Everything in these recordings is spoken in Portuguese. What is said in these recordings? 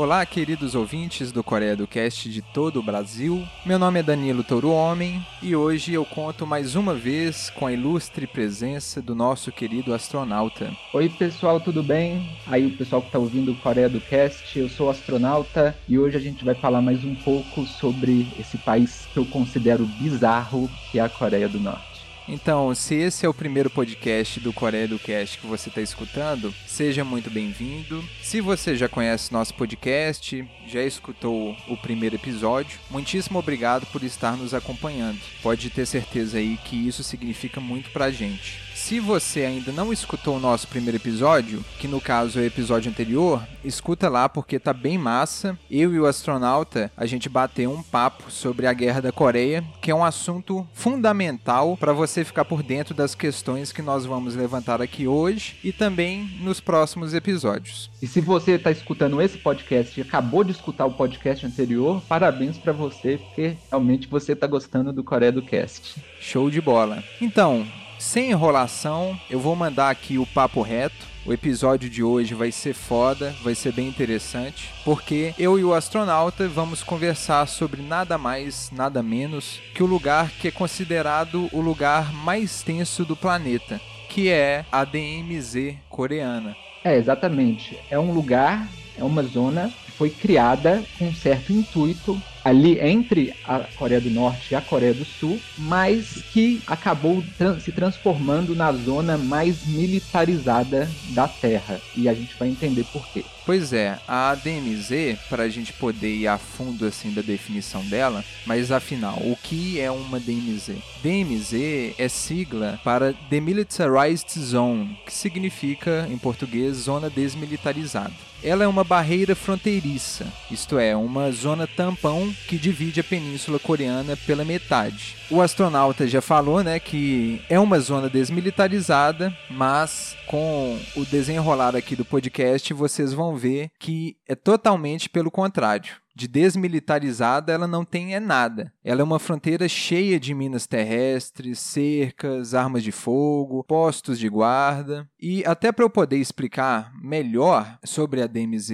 Olá, queridos ouvintes do Coreia do Cast de todo o Brasil. Meu nome é Danilo Touro Homem e hoje eu conto mais uma vez com a ilustre presença do nosso querido astronauta. Oi, pessoal, tudo bem? Aí, o pessoal que está ouvindo o Coreia do Cast, eu sou astronauta e hoje a gente vai falar mais um pouco sobre esse país que eu considero bizarro, que é a Coreia do Norte. Então, se esse é o primeiro podcast do Coreia do Cast que você está escutando, seja muito bem-vindo. Se você já conhece nosso podcast, já escutou o primeiro episódio, muitíssimo obrigado por estar nos acompanhando. Pode ter certeza aí que isso significa muito pra gente. Se você ainda não escutou o nosso primeiro episódio, que no caso é o episódio anterior, escuta lá porque tá bem massa. Eu e o astronauta, a gente bateu um papo sobre a Guerra da Coreia, que é um assunto fundamental para você ficar por dentro das questões que nós vamos levantar aqui hoje e também nos próximos episódios. E se você está escutando esse podcast e acabou de escutar o podcast anterior, parabéns para você, porque realmente você está gostando do Coreia do Cast. Show de bola. Então, sem enrolação, eu vou mandar aqui o papo reto. O episódio de hoje vai ser foda, vai ser bem interessante, porque eu e o astronauta vamos conversar sobre nada mais, nada menos que o lugar que é considerado o lugar mais tenso do planeta, que é a DMZ coreana. É, exatamente. É um lugar, é uma zona que foi criada com um certo intuito ali entre a Coreia do Norte e a Coreia do Sul, mas que acabou tra se transformando na zona mais militarizada da Terra. E a gente vai entender por quê. Pois é, a DMZ, para a gente poder ir a fundo assim da definição dela, mas afinal, o que é uma DMZ? DMZ é sigla para Demilitarized Zone, que significa em português zona desmilitarizada. Ela é uma barreira fronteiriça, isto é, uma zona tampão que divide a península coreana pela metade. O astronauta já falou, né, que é uma zona desmilitarizada, mas com o desenrolar aqui do podcast vocês vão ver que é totalmente pelo contrário de desmilitarizada, ela não tem é nada. Ela é uma fronteira cheia de minas terrestres, cercas, armas de fogo, postos de guarda. E até para eu poder explicar melhor sobre a DMZ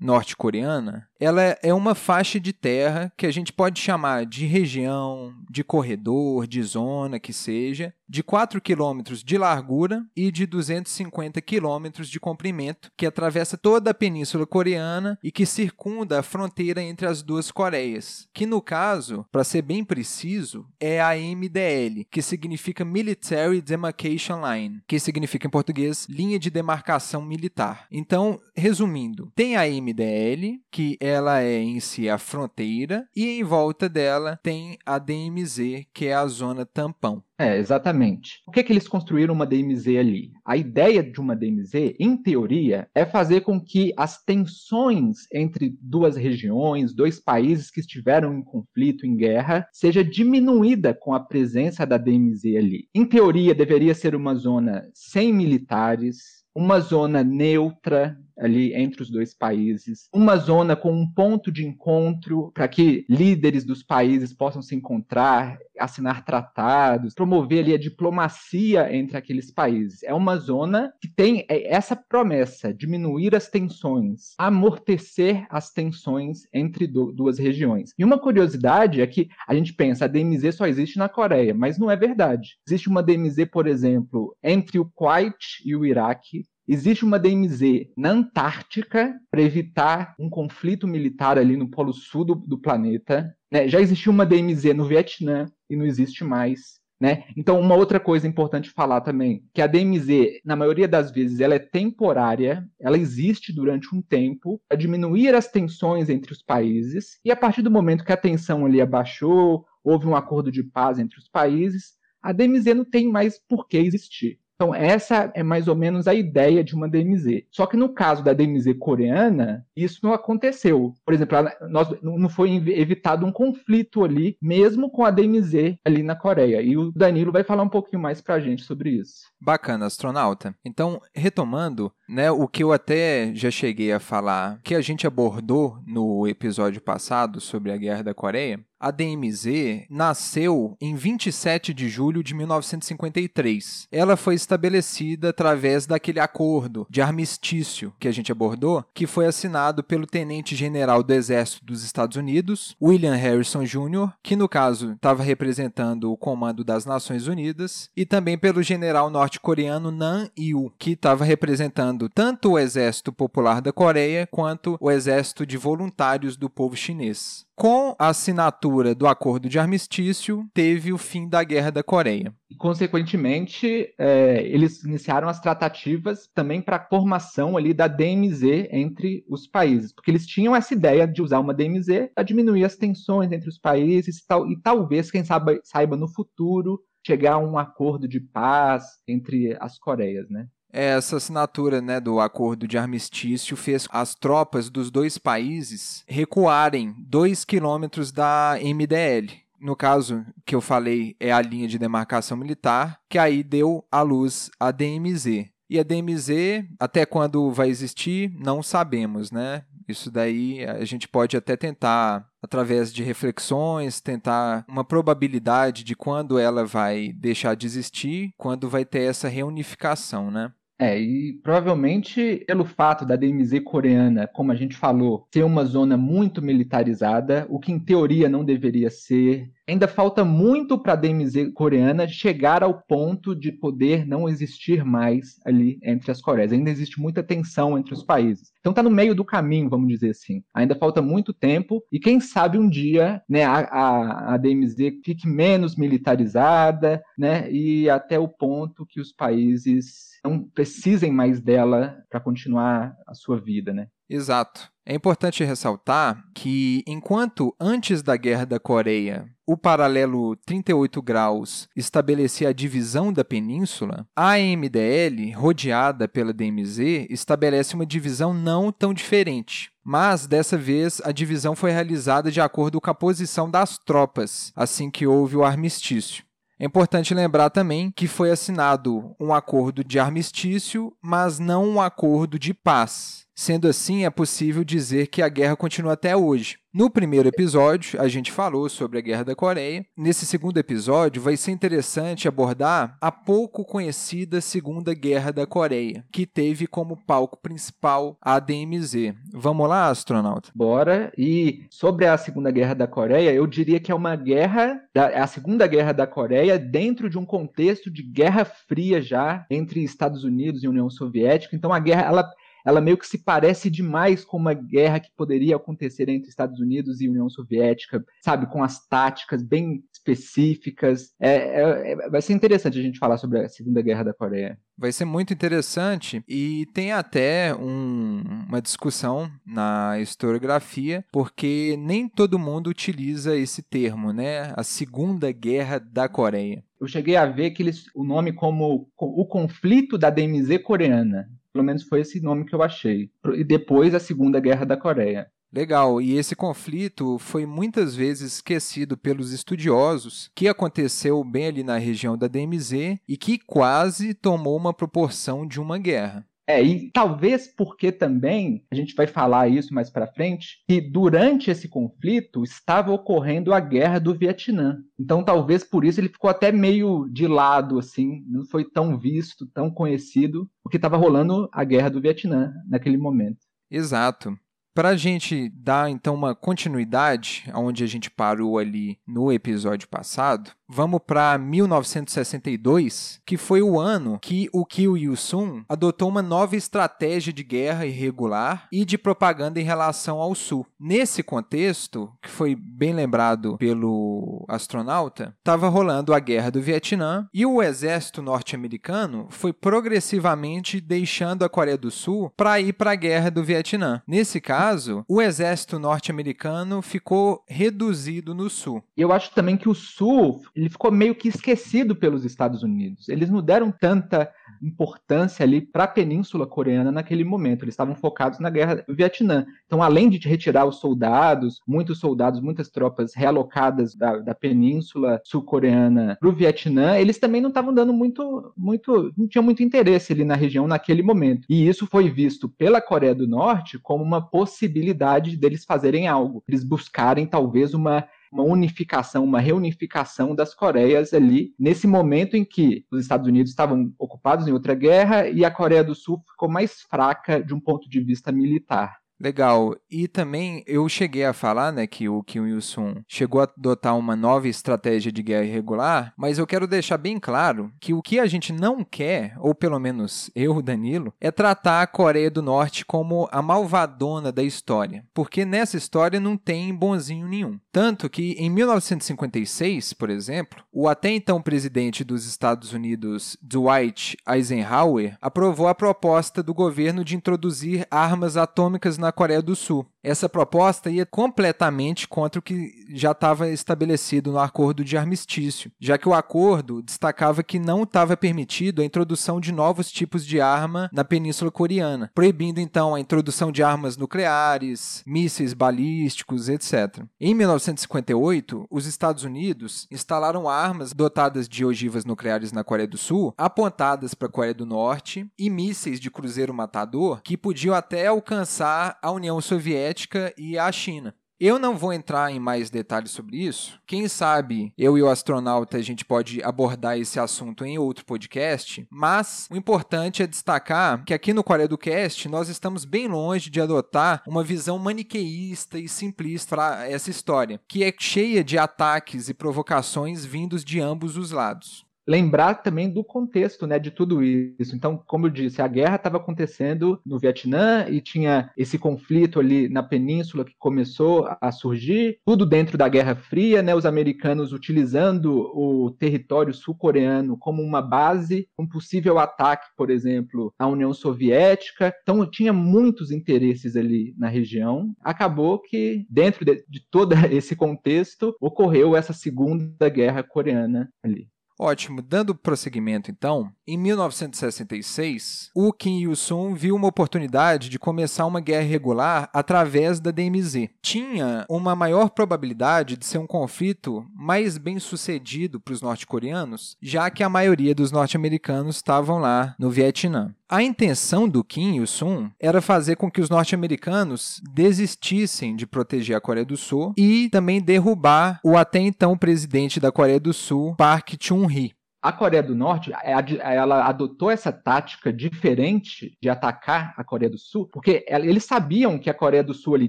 norte-coreana, ela é uma faixa de terra que a gente pode chamar de região, de corredor, de zona, que seja, de 4 quilômetros de largura e de 250 quilômetros de comprimento, que atravessa toda a península coreana e que circunda a fronteira entre as duas Coreias, que no caso, para ser bem preciso, é a MDL, que significa Military Demarcation Line, que significa em português linha de demarcação militar. Então, resumindo, tem a MDL, que ela é em si a fronteira, e em volta dela tem a DMZ, que é a zona tampão. É, exatamente. Por que, que eles construíram uma DMZ ali? A ideia de uma DMZ, em teoria, é fazer com que as tensões entre duas regiões, dois países que estiveram em conflito, em guerra, seja diminuída com a presença da DMZ ali. Em teoria, deveria ser uma zona sem militares, uma zona neutra, ali entre os dois países, uma zona com um ponto de encontro para que líderes dos países possam se encontrar, assinar tratados, promover ali a diplomacia entre aqueles países. É uma zona que tem essa promessa, diminuir as tensões, amortecer as tensões entre duas regiões. E uma curiosidade é que a gente pensa, a DMZ só existe na Coreia, mas não é verdade. Existe uma DMZ, por exemplo, entre o Kuwait e o Iraque, Existe uma DMZ na Antártica para evitar um conflito militar ali no polo sul do, do planeta. Né? Já existiu uma DMZ no Vietnã e não existe mais. Né? Então, uma outra coisa importante falar também, que a DMZ, na maioria das vezes, ela é temporária, ela existe durante um tempo para diminuir as tensões entre os países, e a partir do momento que a tensão ali abaixou, houve um acordo de paz entre os países, a DMZ não tem mais por que existir. Então, essa é mais ou menos a ideia de uma DMZ. Só que no caso da DMZ coreana, isso não aconteceu. Por exemplo, nós, não foi evitado um conflito ali, mesmo com a DMZ ali na Coreia. E o Danilo vai falar um pouquinho mais pra gente sobre isso. Bacana, astronauta. Então, retomando, né, o que eu até já cheguei a falar, que a gente abordou no episódio passado sobre a Guerra da Coreia, A DMZ nasceu em 27 de julho de 1953. Ela foi estabelecida através daquele acordo de armistício que a gente abordou, que foi assinado pelo tenente-general do Exército dos Estados Unidos, William Harrison Jr., que no caso estava representando o comando das Nações Unidas, e também pelo general norte-coreano Nan Il, que estava representando tanto o Exército Popular da Coreia quanto o Exército de Voluntários do Povo Chinês. Com a assinatura do acordo de armistício, teve o fim da Guerra da Coreia. E, consequentemente, é, eles iniciaram as tratativas também para a formação ali da DMZ entre os países, porque eles tinham essa ideia de usar uma DMZ para diminuir as tensões entre os países e, tal, e talvez, quem sabe, saiba no futuro, chegar a um acordo de paz entre as Coreias, né? Essa assinatura né, do acordo de armistício fez as tropas dos dois países recuarem dois quilômetros da MDL. No caso que eu falei, é a linha de demarcação militar, que aí deu à luz a DMZ. E a DMZ, até quando vai existir, não sabemos, né? Isso daí a gente pode até tentar, através de reflexões, tentar uma probabilidade de quando ela vai deixar de existir, quando vai ter essa reunificação, né? É, e provavelmente pelo fato da DMZ coreana, como a gente falou, ser uma zona muito militarizada, o que em teoria não deveria ser, ainda falta muito para a DMZ coreana chegar ao ponto de poder não existir mais ali entre as Coreias. Ainda existe muita tensão entre os países. Então está no meio do caminho, vamos dizer assim. Ainda falta muito tempo e quem sabe um dia, né, a, a, a DMZ fique menos militarizada, né, e até o ponto que os países não precisem mais dela para continuar a sua vida, né? Exato. É importante ressaltar que, enquanto antes da Guerra da Coreia o paralelo 38 graus estabelecia a divisão da península, a MDL, rodeada pela DMZ, estabelece uma divisão não tão diferente. Mas dessa vez a divisão foi realizada de acordo com a posição das tropas, assim que houve o armistício. É importante lembrar também que foi assinado um acordo de armistício, mas não um acordo de paz. Sendo assim, é possível dizer que a guerra continua até hoje. No primeiro episódio, a gente falou sobre a Guerra da Coreia. Nesse segundo episódio, vai ser interessante abordar a pouco conhecida Segunda Guerra da Coreia, que teve como palco principal a DMZ. Vamos lá, astronauta? Bora. E sobre a Segunda Guerra da Coreia, eu diria que é uma guerra, a Segunda Guerra da Coreia, dentro de um contexto de Guerra Fria já entre Estados Unidos e União Soviética. Então a guerra, ela ela meio que se parece demais com uma guerra que poderia acontecer entre Estados Unidos e União Soviética, sabe, com as táticas bem específicas. É, é, é, vai ser interessante a gente falar sobre a Segunda Guerra da Coreia. Vai ser muito interessante e tem até um, uma discussão na historiografia, porque nem todo mundo utiliza esse termo, né? A Segunda Guerra da Coreia. Eu cheguei a ver que eles, o nome como o conflito da DMZ coreana. Pelo menos foi esse nome que eu achei. E depois a Segunda Guerra da Coreia. Legal, e esse conflito foi muitas vezes esquecido pelos estudiosos, que aconteceu bem ali na região da DMZ e que quase tomou uma proporção de uma guerra. É, e talvez porque também, a gente vai falar isso mais para frente, que durante esse conflito estava ocorrendo a guerra do Vietnã. Então talvez por isso ele ficou até meio de lado, assim, não foi tão visto, tão conhecido, porque estava rolando a guerra do Vietnã naquele momento. Exato. Para a gente dar então uma continuidade aonde a gente parou ali no episódio passado, vamos para 1962, que foi o ano que o Kim Il-sung adotou uma nova estratégia de guerra irregular e de propaganda em relação ao Sul. Nesse contexto, que foi bem lembrado pelo astronauta, estava rolando a Guerra do Vietnã e o exército norte-americano foi progressivamente deixando a Coreia do Sul para ir para a Guerra do Vietnã. Nesse caso, o exército norte-americano ficou reduzido no Sul. Eu acho também que o Sul ele ficou meio que esquecido pelos Estados Unidos. Eles não deram tanta importância ali para a Península Coreana naquele momento. Eles estavam focados na guerra do Vietnã. Então, além de retirar os soldados, muitos soldados, muitas tropas realocadas da, da Península Sul-Coreana para o Vietnã, eles também não estavam dando muito, muito, não tinham muito interesse ali na região naquele momento. E isso foi visto pela Coreia do Norte como uma possibilidade deles fazerem algo, eles buscarem talvez uma uma unificação, uma reunificação das Coreias ali, nesse momento em que os Estados Unidos estavam ocupados em outra guerra e a Coreia do Sul ficou mais fraca de um ponto de vista militar. Legal. E também eu cheguei a falar, né, que o Kim Il-sung chegou a adotar uma nova estratégia de guerra irregular, mas eu quero deixar bem claro que o que a gente não quer, ou pelo menos eu, Danilo, é tratar a Coreia do Norte como a malvadona da história, porque nessa história não tem bonzinho nenhum. Tanto que em 1956, por exemplo, o até então presidente dos Estados Unidos, Dwight Eisenhower, aprovou a proposta do governo de introduzir armas atômicas na Coreia do Sul. Essa proposta ia completamente contra o que já estava estabelecido no acordo de armistício, já que o acordo destacava que não estava permitido a introdução de novos tipos de arma na Península Coreana, proibindo então a introdução de armas nucleares, mísseis balísticos, etc. Em 1958, os Estados Unidos instalaram armas dotadas de ogivas nucleares na Coreia do Sul, apontadas para a Coreia do Norte, e mísseis de cruzeiro matador que podiam até alcançar a União Soviética Soviética e a China. Eu não vou entrar em mais detalhes sobre isso. Quem sabe eu e o astronauta a gente pode abordar esse assunto em outro podcast, mas o importante é destacar que aqui no Coreia do Cast nós estamos bem longe de adotar uma visão maniqueísta e simplista para essa história, que é cheia de ataques e provocações vindos de ambos os lados lembrar também do contexto, né, de tudo isso. Então, como eu disse, a guerra estava acontecendo no Vietnã e tinha esse conflito ali na península que começou a surgir, tudo dentro da Guerra Fria, né, os americanos utilizando o território sul-coreano como uma base, um possível ataque, por exemplo, à União Soviética. Então, tinha muitos interesses ali na região. Acabou que dentro de, de todo esse contexto ocorreu essa segunda guerra coreana ali. Ótimo, dando prosseguimento então, em 1966, o Kim Il-sung viu uma oportunidade de começar uma guerra regular através da DMZ. Tinha uma maior probabilidade de ser um conflito mais bem sucedido para os norte-coreanos, já que a maioria dos norte-americanos estavam lá no Vietnã. A intenção do Kim Il-sung era fazer com que os norte-americanos desistissem de proteger a Coreia do Sul e também derrubar o até então presidente da Coreia do Sul, Park Chung-hee. A Coreia do Norte, é ela adotou essa tática diferente de atacar a Coreia do Sul, porque eles sabiam que a Coreia do Sul ali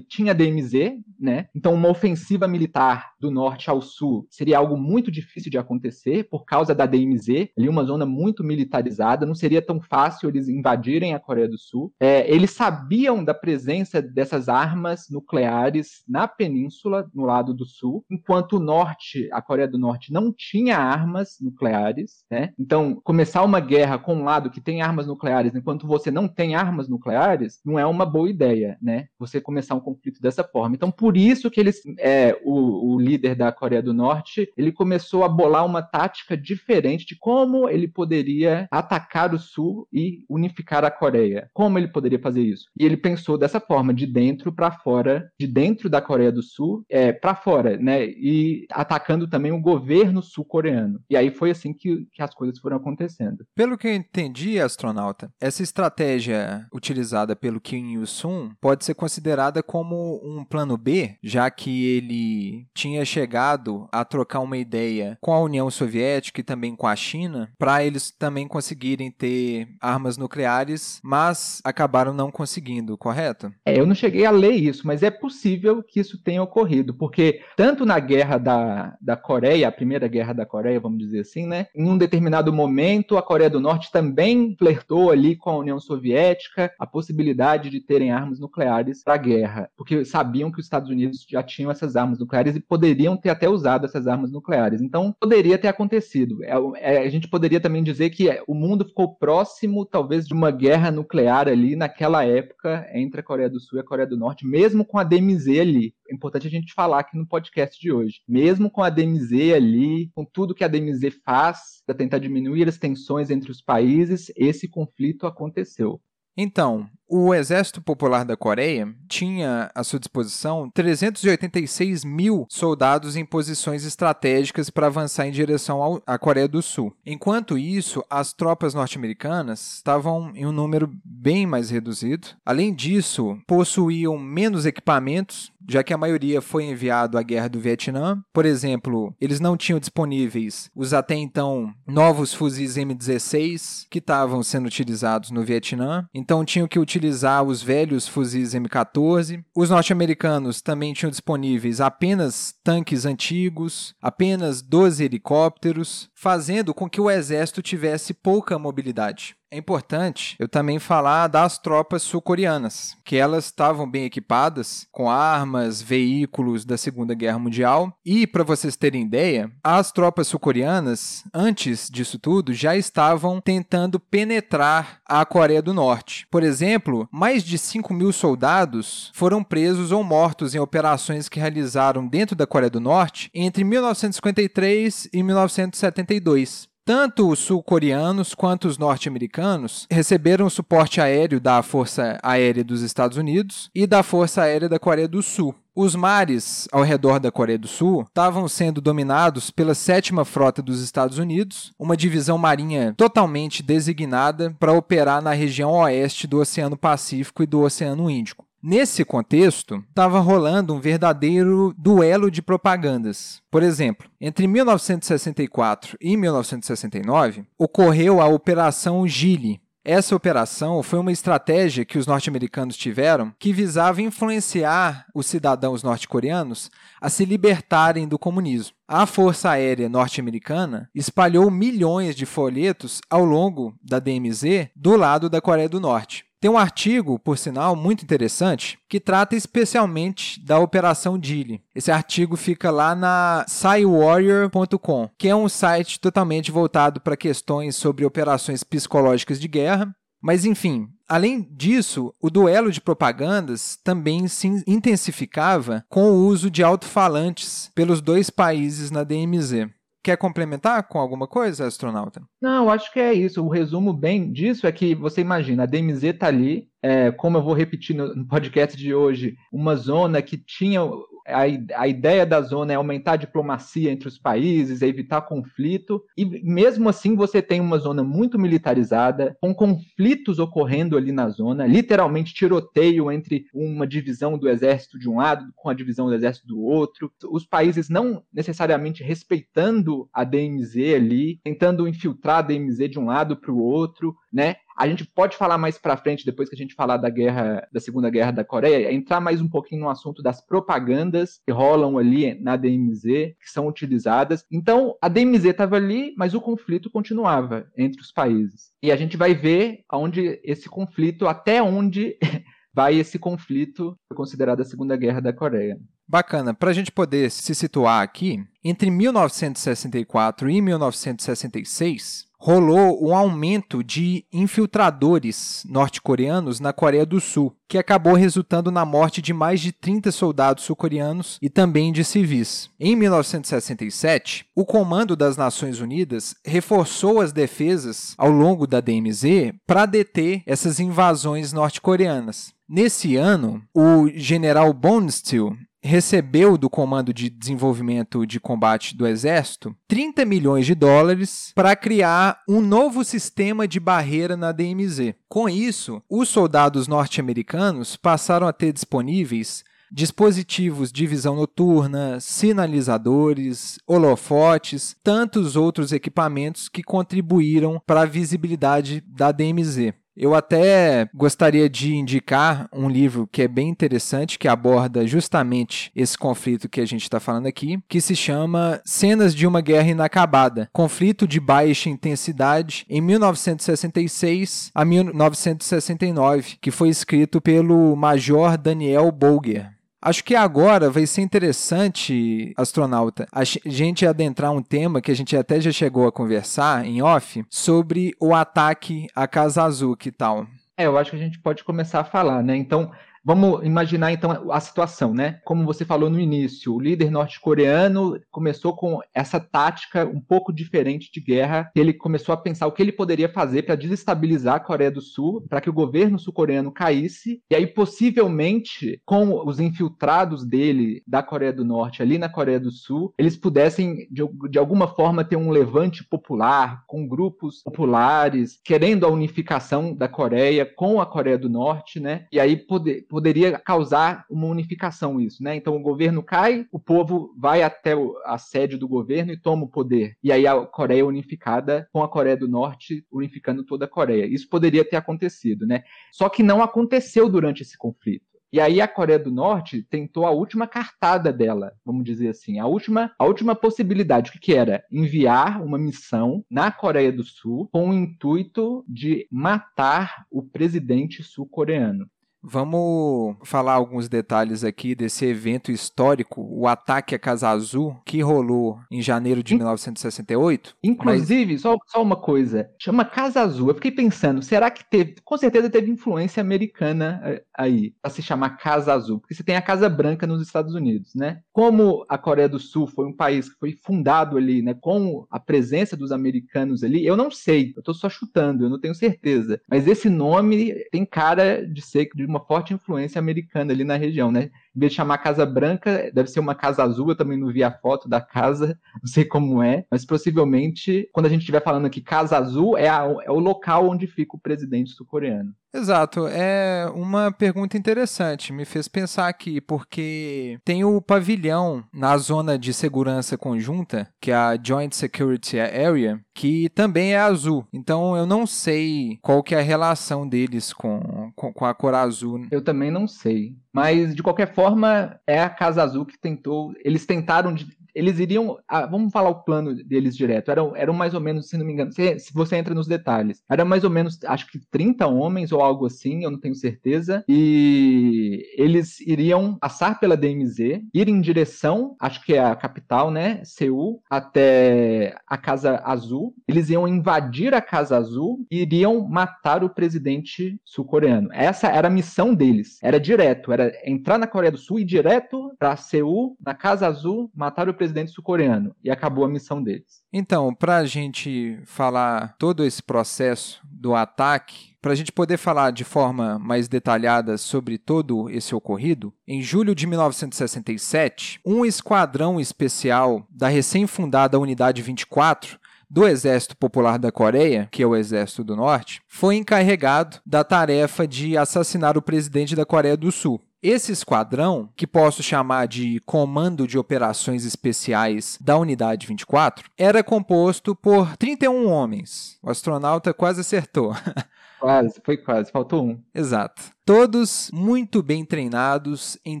tinha DMZ, né? Então uma ofensiva militar do norte ao sul seria algo muito difícil de acontecer por causa da DMZ, ali uma zona muito militarizada, não seria tão fácil eles invadirem a Coreia do Sul. É, eles sabiam da presença dessas armas nucleares na península, no lado do sul, enquanto o norte, a Coreia do Norte, não tinha armas nucleares nucleares, né? Então, começar uma guerra com um lado que tem armas nucleares, enquanto você não tem armas nucleares, não é uma boa ideia, né? Você começar um conflito dessa forma. Então, por isso que eles, é, o, o líder da Coreia do Norte, ele começou a bolar uma tática diferente de como ele poderia atacar o Sul e unificar a Coreia. Como ele poderia fazer isso? E ele pensou dessa forma, de dentro para fora, de dentro da Coreia do Sul é, para fora, né? E atacando também o governo sul-coreano. E aí foi assim que que, as coisas foram acontecendo. Pelo que eu entendi, astronauta, essa estratégia utilizada pelo Kim Il-sung pode ser considerada como um plano B, já que ele tinha chegado a trocar uma ideia com a União Soviética e também com a China, para eles também conseguirem ter armas nucleares, mas acabaram não conseguindo, correto? É, eu não cheguei a ler isso, mas é possível que isso tenha ocorrido, porque tanto na guerra da, da Coreia, a primeira guerra da Coreia, vamos dizer assim, né, em um determinado momento, a Coreia do Norte também flertou ali com a União Soviética a possibilidade de terem armas nucleares para a guerra, porque sabiam que os Estados Unidos já tinham essas armas nucleares e poderiam ter até usado essas armas nucleares. Então, poderia ter acontecido. É, é, a gente poderia também dizer que o mundo ficou próximo, talvez, de uma guerra nuclear ali naquela época entre a Coreia do Sul e a Coreia do Norte, mesmo com a DMZ ali. É importante a gente falar aqui no podcast de hoje. Mesmo com a DMZ ali, com tudo que a DMZ faz, para tentar diminuir as tensões entre os países, esse conflito aconteceu. Então, o Exército Popular da Coreia tinha à sua disposição 386 mil soldados em posições estratégicas para avançar em direção ao, à Coreia do Sul. Enquanto isso, as tropas norte-americanas estavam em um número bem mais reduzido. Além disso, possuíam menos equipamentos, já que a maioria foi enviado à Guerra do Vietnã. Por exemplo, eles não tinham disponíveis os até então novos fuzis M16 que estavam sendo utilizados no Vietnã, então tinham que utilizar os velhos fuzis M14. Os norte-americanos também tinham disponíveis apenas tanques antigos, apenas 12 helicópteros, fazendo com que o exército tivesse pouca mobilidade. É importante eu também falar das tropas sul-coreanas, que elas estavam bem equipadas com armas, veículos da Segunda Guerra Mundial. E, para vocês terem ideia, as tropas sul-coreanas, antes disso tudo, já estavam tentando penetrar a Coreia do Norte. Por exemplo, mais de 5 mil soldados foram presos ou mortos em operações que realizaram dentro da Coreia do Norte entre 1953 e 1972. Tanto os sul-coreanos quanto os norte-americanos receberam suporte aéreo da Força Aérea dos Estados Unidos e da Força Aérea da Coreia do Sul. Os mares ao redor da Coreia do Sul estavam sendo dominados pela Sétima Frota dos Estados Unidos, uma divisão marinha totalmente designada para operar na região oeste do Oceano Pacífico e do Oceano Índico. Nesse contexto, estava rolando um verdadeiro duelo de propagandas. Por exemplo, entre 1964 e 1969, ocorreu a Operação Gile, essa operação foi uma estratégia que os norte-americanos tiveram que visava influenciar os cidadãos norte-coreanos a se libertarem do comunismo. A Força Aérea Norte-Americana espalhou milhões de folhetos ao longo da DMZ do lado da Coreia do Norte. Tem um artigo, por sinal, muito interessante, que trata especialmente da Operação Dili. Esse artigo fica lá na SciWarrior.com, que é um site totalmente voltado para questões sobre operações psicológicas de guerra. Mas, enfim, além disso, o duelo de propagandas também se intensificava com o uso de alto-falantes pelos dois países na DMZ. Quer complementar com alguma coisa, astronauta? Não, acho que é isso. O resumo bem disso é que você imagina, a DMZ está ali, é, como eu vou repetir no podcast de hoje, uma zona que tinha a, a ideia da zona é aumentar a diplomacia entre os países, evitar conflito, e mesmo assim você tem uma zona muito militarizada, com conflitos ocorrendo ali na zona, literalmente tiroteio entre uma divisão do exército de um lado com a divisão do exército do outro, os países não necessariamente respeitando a DMZ ali, tentando infiltrar a DMZ de um lado para o outro, né? A gente pode falar mais para frente, depois que a gente falar da guerra, da Segunda Guerra da Coreia, entrar mais um pouquinho no assunto das propagandas que rolam ali na DMZ, que são utilizadas. Então, a DMZ estava ali, mas o conflito continuava entre os países. E a gente vai ver onde esse conflito, até onde vai esse conflito considerado a Segunda Guerra da Coreia. Bacana. Para a gente poder se situar aqui, entre 1964 e 1966, rolou um aumento de infiltradores norte-coreanos na Coreia do Sul, que acabou resultando na morte de mais de 30 soldados sul-coreanos e também de civis. Em 1967, o Comando das Nações Unidas reforçou as defesas ao longo da DMZ para deter essas invasões norte-coreanas. Nesse ano, o general Bonesteel recebeu do Comando de Desenvolvimento de Combate do Exército 30 milhões de dólares para criar um novo sistema de barreira na DMZ. Com isso, os soldados norte-americanos passaram a ter disponíveis dispositivos de visão noturna, sinalizadores, holofotes, tantos outros equipamentos que contribuíram para a visibilidade da DMZ. Eu até gostaria de indicar um livro que é bem interessante, que aborda justamente esse conflito que a gente está falando aqui, que se chama Cenas de uma Guerra Inacabada Conflito de Baixa Intensidade em 1966 a 1969, que foi escrito pelo Major Daniel Bolger. Acho que agora vai ser interessante, astronauta, a gente adentrar um tema que a gente até já chegou a conversar em off sobre o ataque à Casa Azul, que tal? É, eu acho que a gente pode começar a falar, né? Então, Vamos imaginar então a situação, né? Como você falou no início, o líder norte-coreano começou com essa tática um pouco diferente de guerra. Ele começou a pensar o que ele poderia fazer para desestabilizar a Coreia do Sul, para que o governo sul-coreano caísse, e aí possivelmente com os infiltrados dele da Coreia do Norte ali na Coreia do Sul, eles pudessem de, de alguma forma ter um levante popular com grupos populares querendo a unificação da Coreia com a Coreia do Norte, né? E aí poder, poderia causar uma unificação isso, né? Então o governo cai, o povo vai até a sede do governo e toma o poder. E aí a Coreia unificada com a Coreia do Norte unificando toda a Coreia. Isso poderia ter acontecido, né? Só que não aconteceu durante esse conflito. E aí a Coreia do Norte tentou a última cartada dela, vamos dizer assim, a última, a última possibilidade, o que, que era? Enviar uma missão na Coreia do Sul com o intuito de matar o presidente sul-coreano. Vamos falar alguns detalhes aqui desse evento histórico, o ataque à Casa Azul, que rolou em janeiro de In... 1968. Inclusive, mas... só, só uma coisa, chama Casa Azul. Eu fiquei pensando, será que teve, com certeza teve influência americana eh, aí, para se chamar Casa Azul, porque você tem a Casa Branca nos Estados Unidos, né? Como a Coreia do Sul foi um país que foi fundado ali, né, com a presença dos americanos ali, eu não sei, eu estou só chutando, eu não tenho certeza, mas esse nome tem cara de ser de uma forte influência americana ali na região, né? Em vez de chamar Casa Branca, deve ser uma casa azul, eu também não vi a foto da casa, não sei como é, mas possivelmente, quando a gente estiver falando aqui Casa Azul, é, a, é o local onde fica o presidente sul-coreano. Exato, é uma pergunta interessante, me fez pensar aqui, porque tem o pavilhão na zona de segurança conjunta, que é a Joint Security Area, que também é azul. Então eu não sei qual que é a relação deles com, com, com a cor azul. Eu também não sei. Mas, de qualquer forma, é a Casa Azul que tentou. Eles tentaram eles iriam. Ah, vamos falar o plano deles direto. Eram, eram mais ou menos, se não me engano, se, se, você entra nos detalhes, era mais ou menos, acho que 30 homens ou algo assim, eu não tenho certeza. E eles iriam passar pela DMZ, ir em direção, acho que é a capital, né? Seul, até a Casa Azul. Eles iam invadir a Casa Azul e iriam matar o presidente sul-coreano. Essa era a missão deles. Era direto, era entrar na Coreia do Sul e direto para Seul, na Casa Azul, matar o presidente sul-coreano e acabou a missão deles. Então, para a gente falar todo esse processo do ataque, para a gente poder falar de forma mais detalhada sobre todo esse ocorrido, em julho de 1967, um esquadrão especial da recém-fundada Unidade 24 do Exército Popular da Coreia, que é o Exército do Norte, foi encarregado da tarefa de assassinar o presidente da Coreia do Sul. Esse esquadrão, que posso chamar de Comando de Operações Especiais da Unidade 24, era composto por 31 homens. O astronauta quase acertou. Quase, foi quase, faltou um. Exato. Todos muito bem treinados em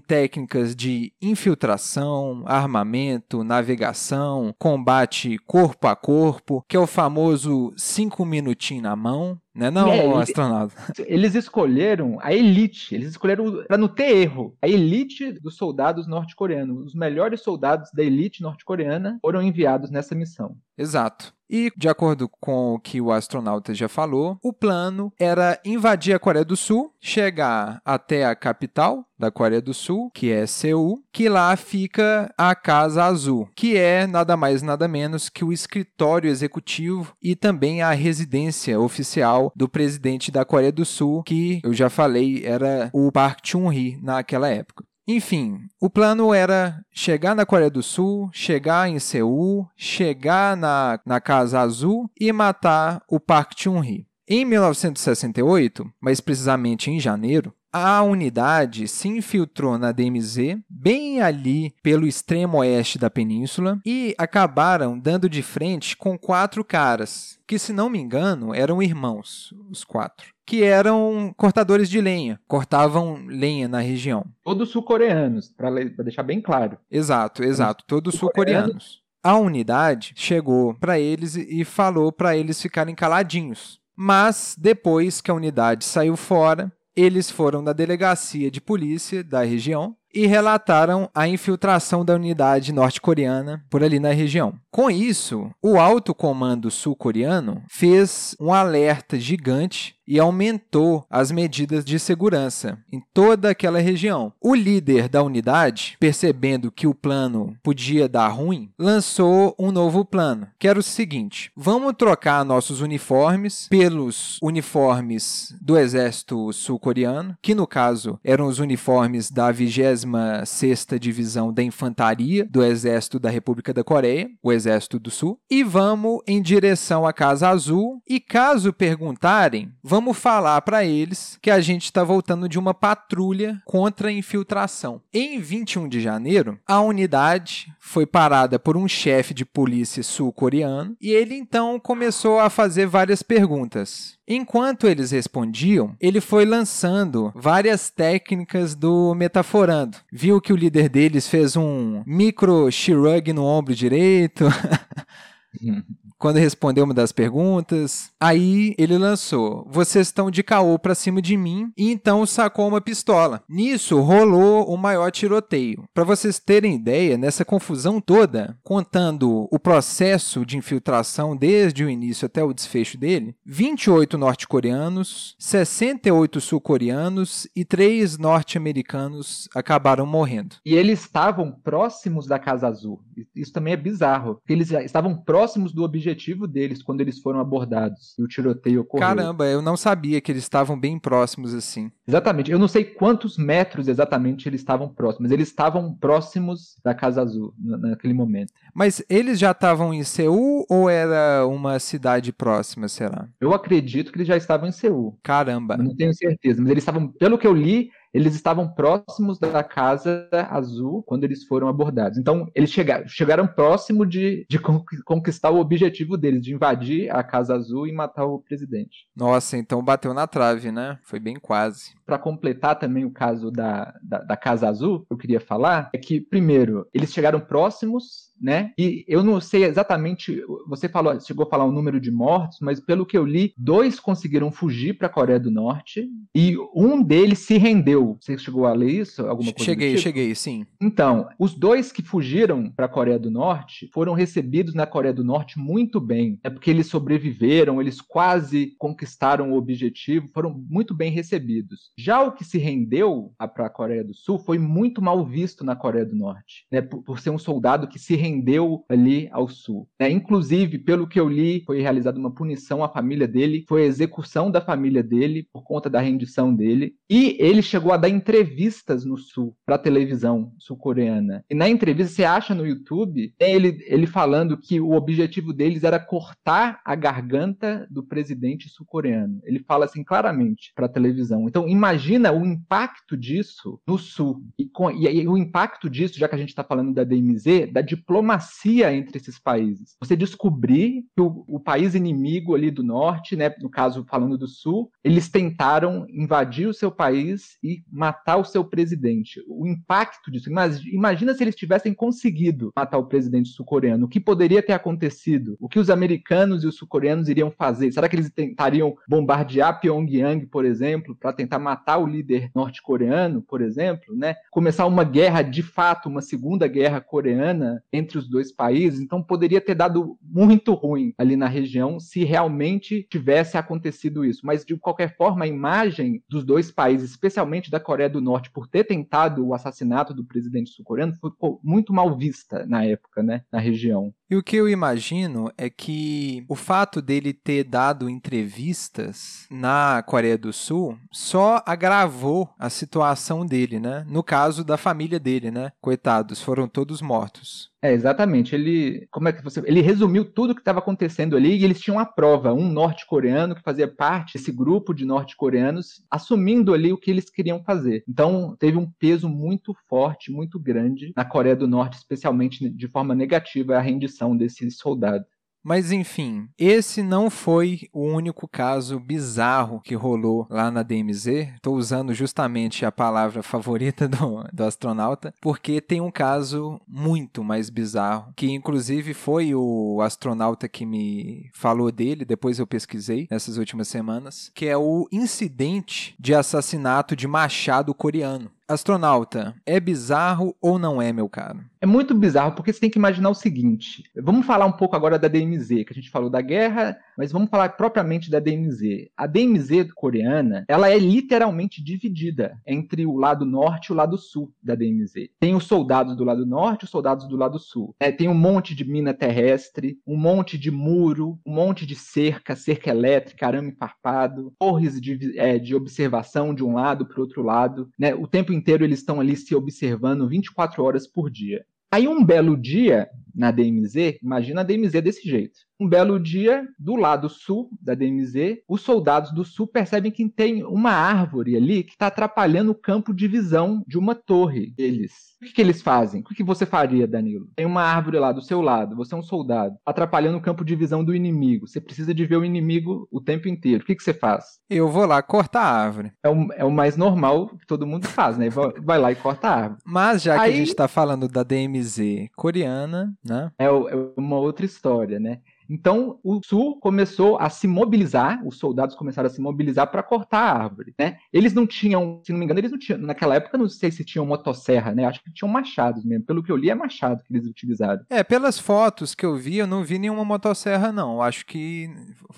técnicas de infiltração, armamento, navegação, combate corpo a corpo, que é o famoso cinco minutinhos na mão, né? Não, é, astronauta. Eles escolheram a elite, eles escolheram para não ter erro, a elite dos soldados norte-coreanos. Os melhores soldados da elite norte-coreana foram enviados nessa missão. Exato. E, de acordo com o que o astronauta já falou, o plano era invadir a Coreia do Sul, chegar até a capital da Coreia do Sul, que é Seul, que lá fica a Casa Azul, que é nada mais nada menos que o escritório executivo e também a residência oficial do presidente da Coreia do Sul, que eu já falei era o Park Chung-hee naquela época. Enfim, o plano era chegar na Coreia do Sul, chegar em Seul, chegar na, na Casa Azul e matar o Park Chung-hee. Em 1968, mais precisamente em janeiro, a unidade se infiltrou na DMZ, bem ali pelo extremo oeste da península, e acabaram dando de frente com quatro caras, que, se não me engano, eram irmãos, os quatro, que eram cortadores de lenha, cortavam lenha na região. Todos sul-coreanos, para deixar bem claro. Exato, exato, todos sul-coreanos. A unidade chegou para eles e falou para eles ficarem caladinhos. Mas depois que a unidade saiu fora, eles foram na delegacia de polícia da região e relataram a infiltração da unidade norte-coreana por ali na região. Com isso, o alto comando sul-coreano fez um alerta gigante e aumentou as medidas de segurança em toda aquela região. O líder da unidade, percebendo que o plano podia dar ruim, lançou um novo plano, que era o seguinte: vamos trocar nossos uniformes pelos uniformes do exército sul-coreano, que no caso eram os uniformes da 26ª Divisão da Infantaria do Exército da República da Coreia, o Exército do Sul, e vamos em direção à Casa Azul e caso perguntarem, vamos falar para eles que a gente está voltando de uma patrulha contra a infiltração. Em 21 de janeiro, a unidade foi parada por um chefe de polícia sul-coreano e ele então começou a fazer várias perguntas. Enquanto eles respondiam, ele foi lançando várias técnicas do metaforando. Viu que o líder deles fez um micro shrug no ombro direito. quando respondeu uma das perguntas. Aí ele lançou: Vocês estão de caô pra cima de mim, e então sacou uma pistola. Nisso rolou o maior tiroteio. Para vocês terem ideia, nessa confusão toda, contando o processo de infiltração desde o início até o desfecho dele, 28 norte-coreanos, 68 sul-coreanos e 3 norte-americanos acabaram morrendo. E eles estavam próximos da Casa Azul. Isso também é bizarro. Eles estavam próximos do objetivo objetivo deles quando eles foram abordados e o tiroteio ocorreu. Caramba, eu não sabia que eles estavam bem próximos assim. Exatamente. Eu não sei quantos metros exatamente eles estavam próximos. Eles estavam próximos da Casa Azul naquele momento. Mas eles já estavam em Seul ou era uma cidade próxima, será? Eu acredito que eles já estavam em Seul. Caramba. Eu não tenho certeza, mas eles estavam, pelo que eu li, eles estavam próximos da Casa Azul quando eles foram abordados. Então, eles chegaram, chegaram próximo de, de conquistar o objetivo deles, de invadir a Casa Azul e matar o presidente. Nossa, então bateu na trave, né? Foi bem quase. Para completar também o caso da, da, da Casa Azul, eu queria falar é que, primeiro, eles chegaram próximos né? E eu não sei exatamente, você falou, chegou a falar o um número de mortos, mas pelo que eu li, dois conseguiram fugir para a Coreia do Norte e um deles se rendeu. Você chegou a ler isso? Alguma coisa cheguei, tipo? cheguei, sim. Então, os dois que fugiram para a Coreia do Norte foram recebidos na Coreia do Norte muito bem. É porque eles sobreviveram, eles quase conquistaram o objetivo, foram muito bem recebidos. Já o que se rendeu para a Coreia do Sul foi muito mal visto na Coreia do Norte, né? Por, por ser um soldado que se rendeu rendeu ali ao sul. É, inclusive, pelo que eu li, foi realizada uma punição à família dele, foi a execução da família dele por conta da rendição dele. E ele chegou a dar entrevistas no sul, para televisão sul-coreana. E na entrevista, você acha no YouTube, ele, ele falando que o objetivo deles era cortar a garganta do presidente sul-coreano. Ele fala assim claramente para televisão. Então, imagina o impacto disso no sul. E, com, e, e o impacto disso, já que a gente está falando da DMZ, da diplomacia diplomacia entre esses países. Você descobrir que o, o, país inimigo ali do norte, né, no caso falando do sul, eles tentaram invadir o seu país e matar o seu presidente. O impacto disso, imagina se eles tivessem conseguido matar o presidente sul-coreano, o que poderia ter acontecido? O que os americanos e os sul-coreanos iriam fazer? Será que eles tentariam bombardear Pyongyang, por exemplo, para tentar matar o líder norte-coreano, por exemplo, né? Começar uma guerra de fato, uma segunda guerra coreana entre entre os dois países, então poderia ter dado muito ruim ali na região se realmente tivesse acontecido isso. Mas de qualquer forma, a imagem dos dois países, especialmente da Coreia do Norte, por ter tentado o assassinato do presidente sul-coreano, foi muito mal vista na época, né, na região. E o que eu imagino é que o fato dele ter dado entrevistas na Coreia do Sul só agravou a situação dele, né? No caso da família dele, né? Coitados, foram todos mortos. É, exatamente. Ele, como é que você, ele resumiu tudo o que estava acontecendo ali e eles tinham a prova, um norte-coreano que fazia parte desse grupo de norte-coreanos assumindo ali o que eles queriam fazer. Então, teve um peso muito forte, muito grande na Coreia do Norte, especialmente de forma negativa a rendição desses soldados. Mas enfim, esse não foi o único caso bizarro que rolou lá na DMZ. Estou usando justamente a palavra favorita do, do astronauta, porque tem um caso muito mais bizarro, que inclusive foi o astronauta que me falou dele, depois eu pesquisei nessas últimas semanas, que é o incidente de assassinato de machado coreano. Astronauta, é bizarro ou não é, meu caro? É muito bizarro, porque você tem que imaginar o seguinte: vamos falar um pouco agora da DMZ, que a gente falou da guerra Mas vamos falar propriamente da DMZ. A DMZ coreana, ela é literalmente dividida entre o lado norte e o lado sul da DMZ. Tem os soldados do lado norte e os soldados do lado sul. É, tem um monte de mina terrestre, um monte de muro, um monte de cerca, cerca elétrica, arame farpado, torres de, é, de observação de um lado para o outro lado. Né? O tempo inteiro eles estão ali se observando 24 horas por dia. Aí um belo dia, na DMZ, imagina a DMZ desse jeito. Um belo dia, do lado sul da DMZ, os soldados do sul percebem que tem uma árvore ali que está atrapalhando o campo de visão de uma torre deles. O que, que, eles fazem? O que, que você faria, Danilo? Tem uma árvore lá do seu lado, você é um soldado, atrapalhando o campo de visão do inimigo. Você precisa de ver o inimigo o tempo inteiro. O que, que você faz? Eu vou lá cortar a árvore. É o, é o mais normal que todo mundo faz, né? Vai lá e corta a árvore. Mas já que Aí... a gente está falando da DMZ coreana, né? É, é uma outra história, né? Então, o Sul começou a se mobilizar, os soldados começaram a se mobilizar para cortar a árvore, né? Eles não tinham, se não me engano, eles não tinham, naquela época, não sei se tinham motosserra, né? Acho que tinham machados mesmo. Pelo que eu li, é machado que eles utilizaram. É, pelas fotos que eu vi, eu não vi nenhuma motosserra, não. Acho que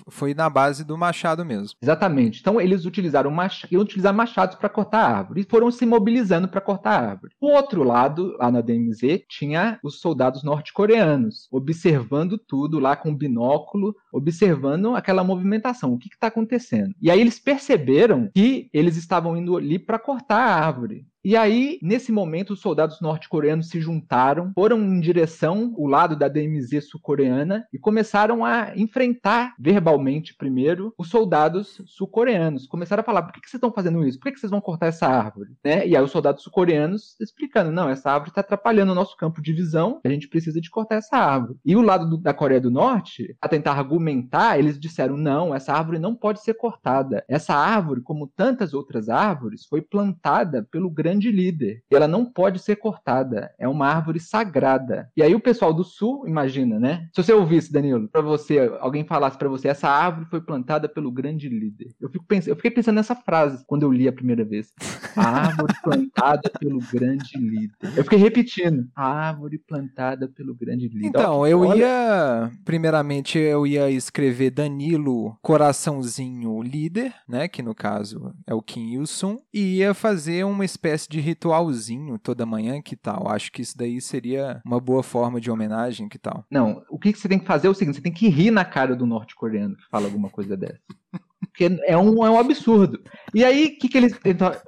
foi na base do machado mesmo. Exatamente. Então, eles utilizaram mach... iam utilizar machados para cortar a árvore e foram se mobilizando para cortar a árvore. Do outro lado, lá na DMZ, tinha os soldados norte-coreanos observando tudo lá com binóculo, observando aquela movimentação, o que está acontecendo. E aí eles perceberam que eles estavam indo ali para cortar a árvore. E aí, nesse momento, os soldados norte-coreanos se juntaram, foram em direção o lado da DMZ sul-coreana e começaram a enfrentar verbalmente primeiro os soldados sul-coreanos. Começaram a falar: por que, que vocês estão fazendo isso? Por que, que vocês vão cortar essa árvore? Né? E aí os soldados sul-coreanos explicando: não, essa árvore está atrapalhando o nosso campo de visão, a gente precisa de cortar essa árvore. E o lado do, da Coreia do Norte, a tentar argumentar, eles disseram: não, essa árvore não pode ser cortada. Essa árvore, como tantas outras árvores, foi plantada pelo grande grande líder. Ela não pode ser cortada. É uma árvore sagrada. E aí o pessoal do sul, imagina, né? Se você ouvisse, Danilo, para você, alguém falasse para você, essa árvore foi plantada pelo grande líder. Eu, fico pensando, eu fiquei pensando nessa frase quando eu li a primeira vez. A árvore plantada pelo grande líder. Eu fiquei repetindo. A árvore plantada pelo grande líder. Então, eu olha... ia. Primeiramente, eu ia escrever Danilo Coraçãozinho Líder, né? Que no caso é o Kim Il-sung. E ia fazer uma espécie espécie de ritualzinho toda manhã, que tal? Acho que isso daí seria uma boa forma de homenagem, que tal? Não, o que você tem que fazer é o seguinte: você tem que rir na cara do norte-coreano que fala alguma coisa dessa. Porque é um, é um absurdo. E aí, o que, que eles?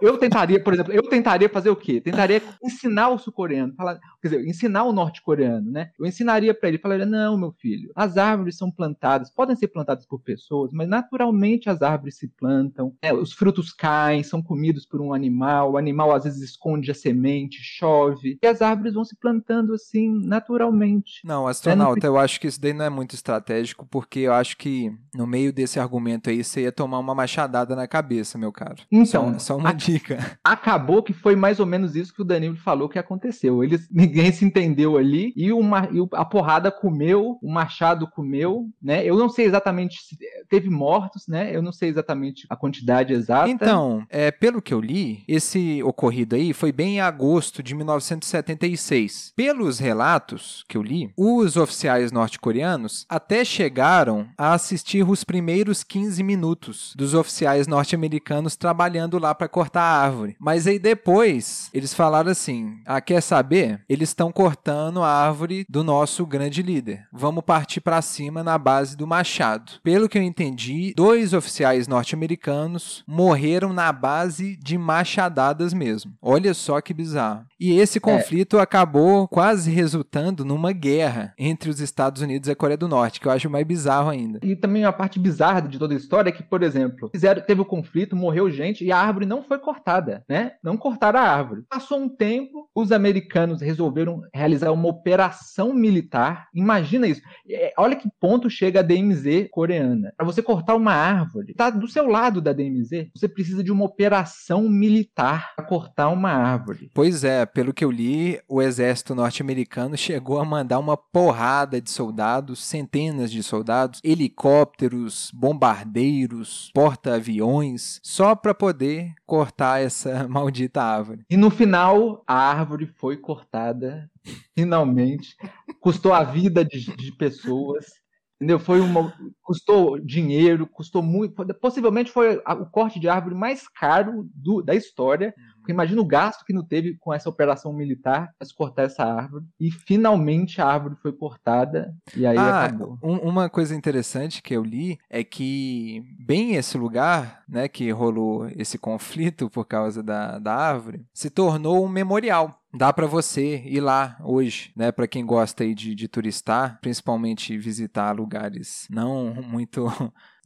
Eu tentaria, por exemplo, eu tentaria fazer o quê? Tentaria ensinar o sul-coreano, quer dizer, ensinar o norte-coreano, né? Eu ensinaria para ele, falaria: não, meu filho, as árvores são plantadas, podem ser plantadas por pessoas, mas naturalmente as árvores se plantam, né? os frutos caem, são comidos por um animal, o animal às vezes esconde a semente, chove, e as árvores vão se plantando assim naturalmente. Não, astronauta, eu acho que isso daí não é muito estratégico, porque eu acho que no meio desse argumento aí você ia tomar uma machadada na cabeça, meu caro. Então, só, só uma a, dica. Acabou que foi mais ou menos isso que o Danilo falou que aconteceu. Eles ninguém se entendeu ali e, uma, e a porrada comeu, o machado comeu, né? Eu não sei exatamente se teve mortos, né? Eu não sei exatamente a quantidade exata. Então, é, pelo que eu li, esse ocorrido aí foi bem em agosto de 1976. Pelos relatos que eu li, os oficiais norte-coreanos até chegaram a assistir os primeiros 15 minutos minutos dos oficiais norte-americanos trabalhando lá para cortar a árvore. Mas aí depois eles falaram assim: ah, quer saber? Eles estão cortando a árvore do nosso grande líder. Vamos partir para cima na base do machado. Pelo que eu entendi, dois oficiais norte-americanos morreram na base de machadadas mesmo. Olha só que bizarro. E esse é. conflito é. acabou quase resultando numa guerra entre os Estados Unidos e a Coreia do Norte, que eu acho mais bizarro ainda. E também a parte bizarra de toda a história é que, por exemplo, fizeram, teve o um conflito, morreu gente e a árvore não foi cortada, né? Não cortaram a árvore. Passou um tempo, os americanos resolveram realizar uma operação militar. Imagina isso. É, olha que ponto chega a DMZ coreana. Para você cortar uma árvore, tá do seu lado da DMZ, você precisa de uma operação militar para cortar uma árvore. Pois é, pelo que eu li, o exército norte-americano chegou a mandar uma porrada de soldados, centenas de soldados, helicópteros, bombardeiros, porta-aviões, só para poder cortar essa maldita árvore. E no final, a árvore foi cortada, finalmente. Custou a vida de, de pessoas Entendeu? Foi uma. Custou dinheiro, custou muito. Possivelmente foi o corte de árvore mais caro do, da história. Uhum. Porque imagina o gasto que não teve com essa operação militar para se cortar essa árvore. E finalmente a árvore foi cortada e aí ah, acabou. Um, uma coisa interessante que eu li é que bem esse lugar, né, que rolou esse conflito por causa da, da árvore, se tornou um memorial dá para você ir lá hoje, né? Para quem gosta aí de, de turistar, principalmente visitar lugares não muito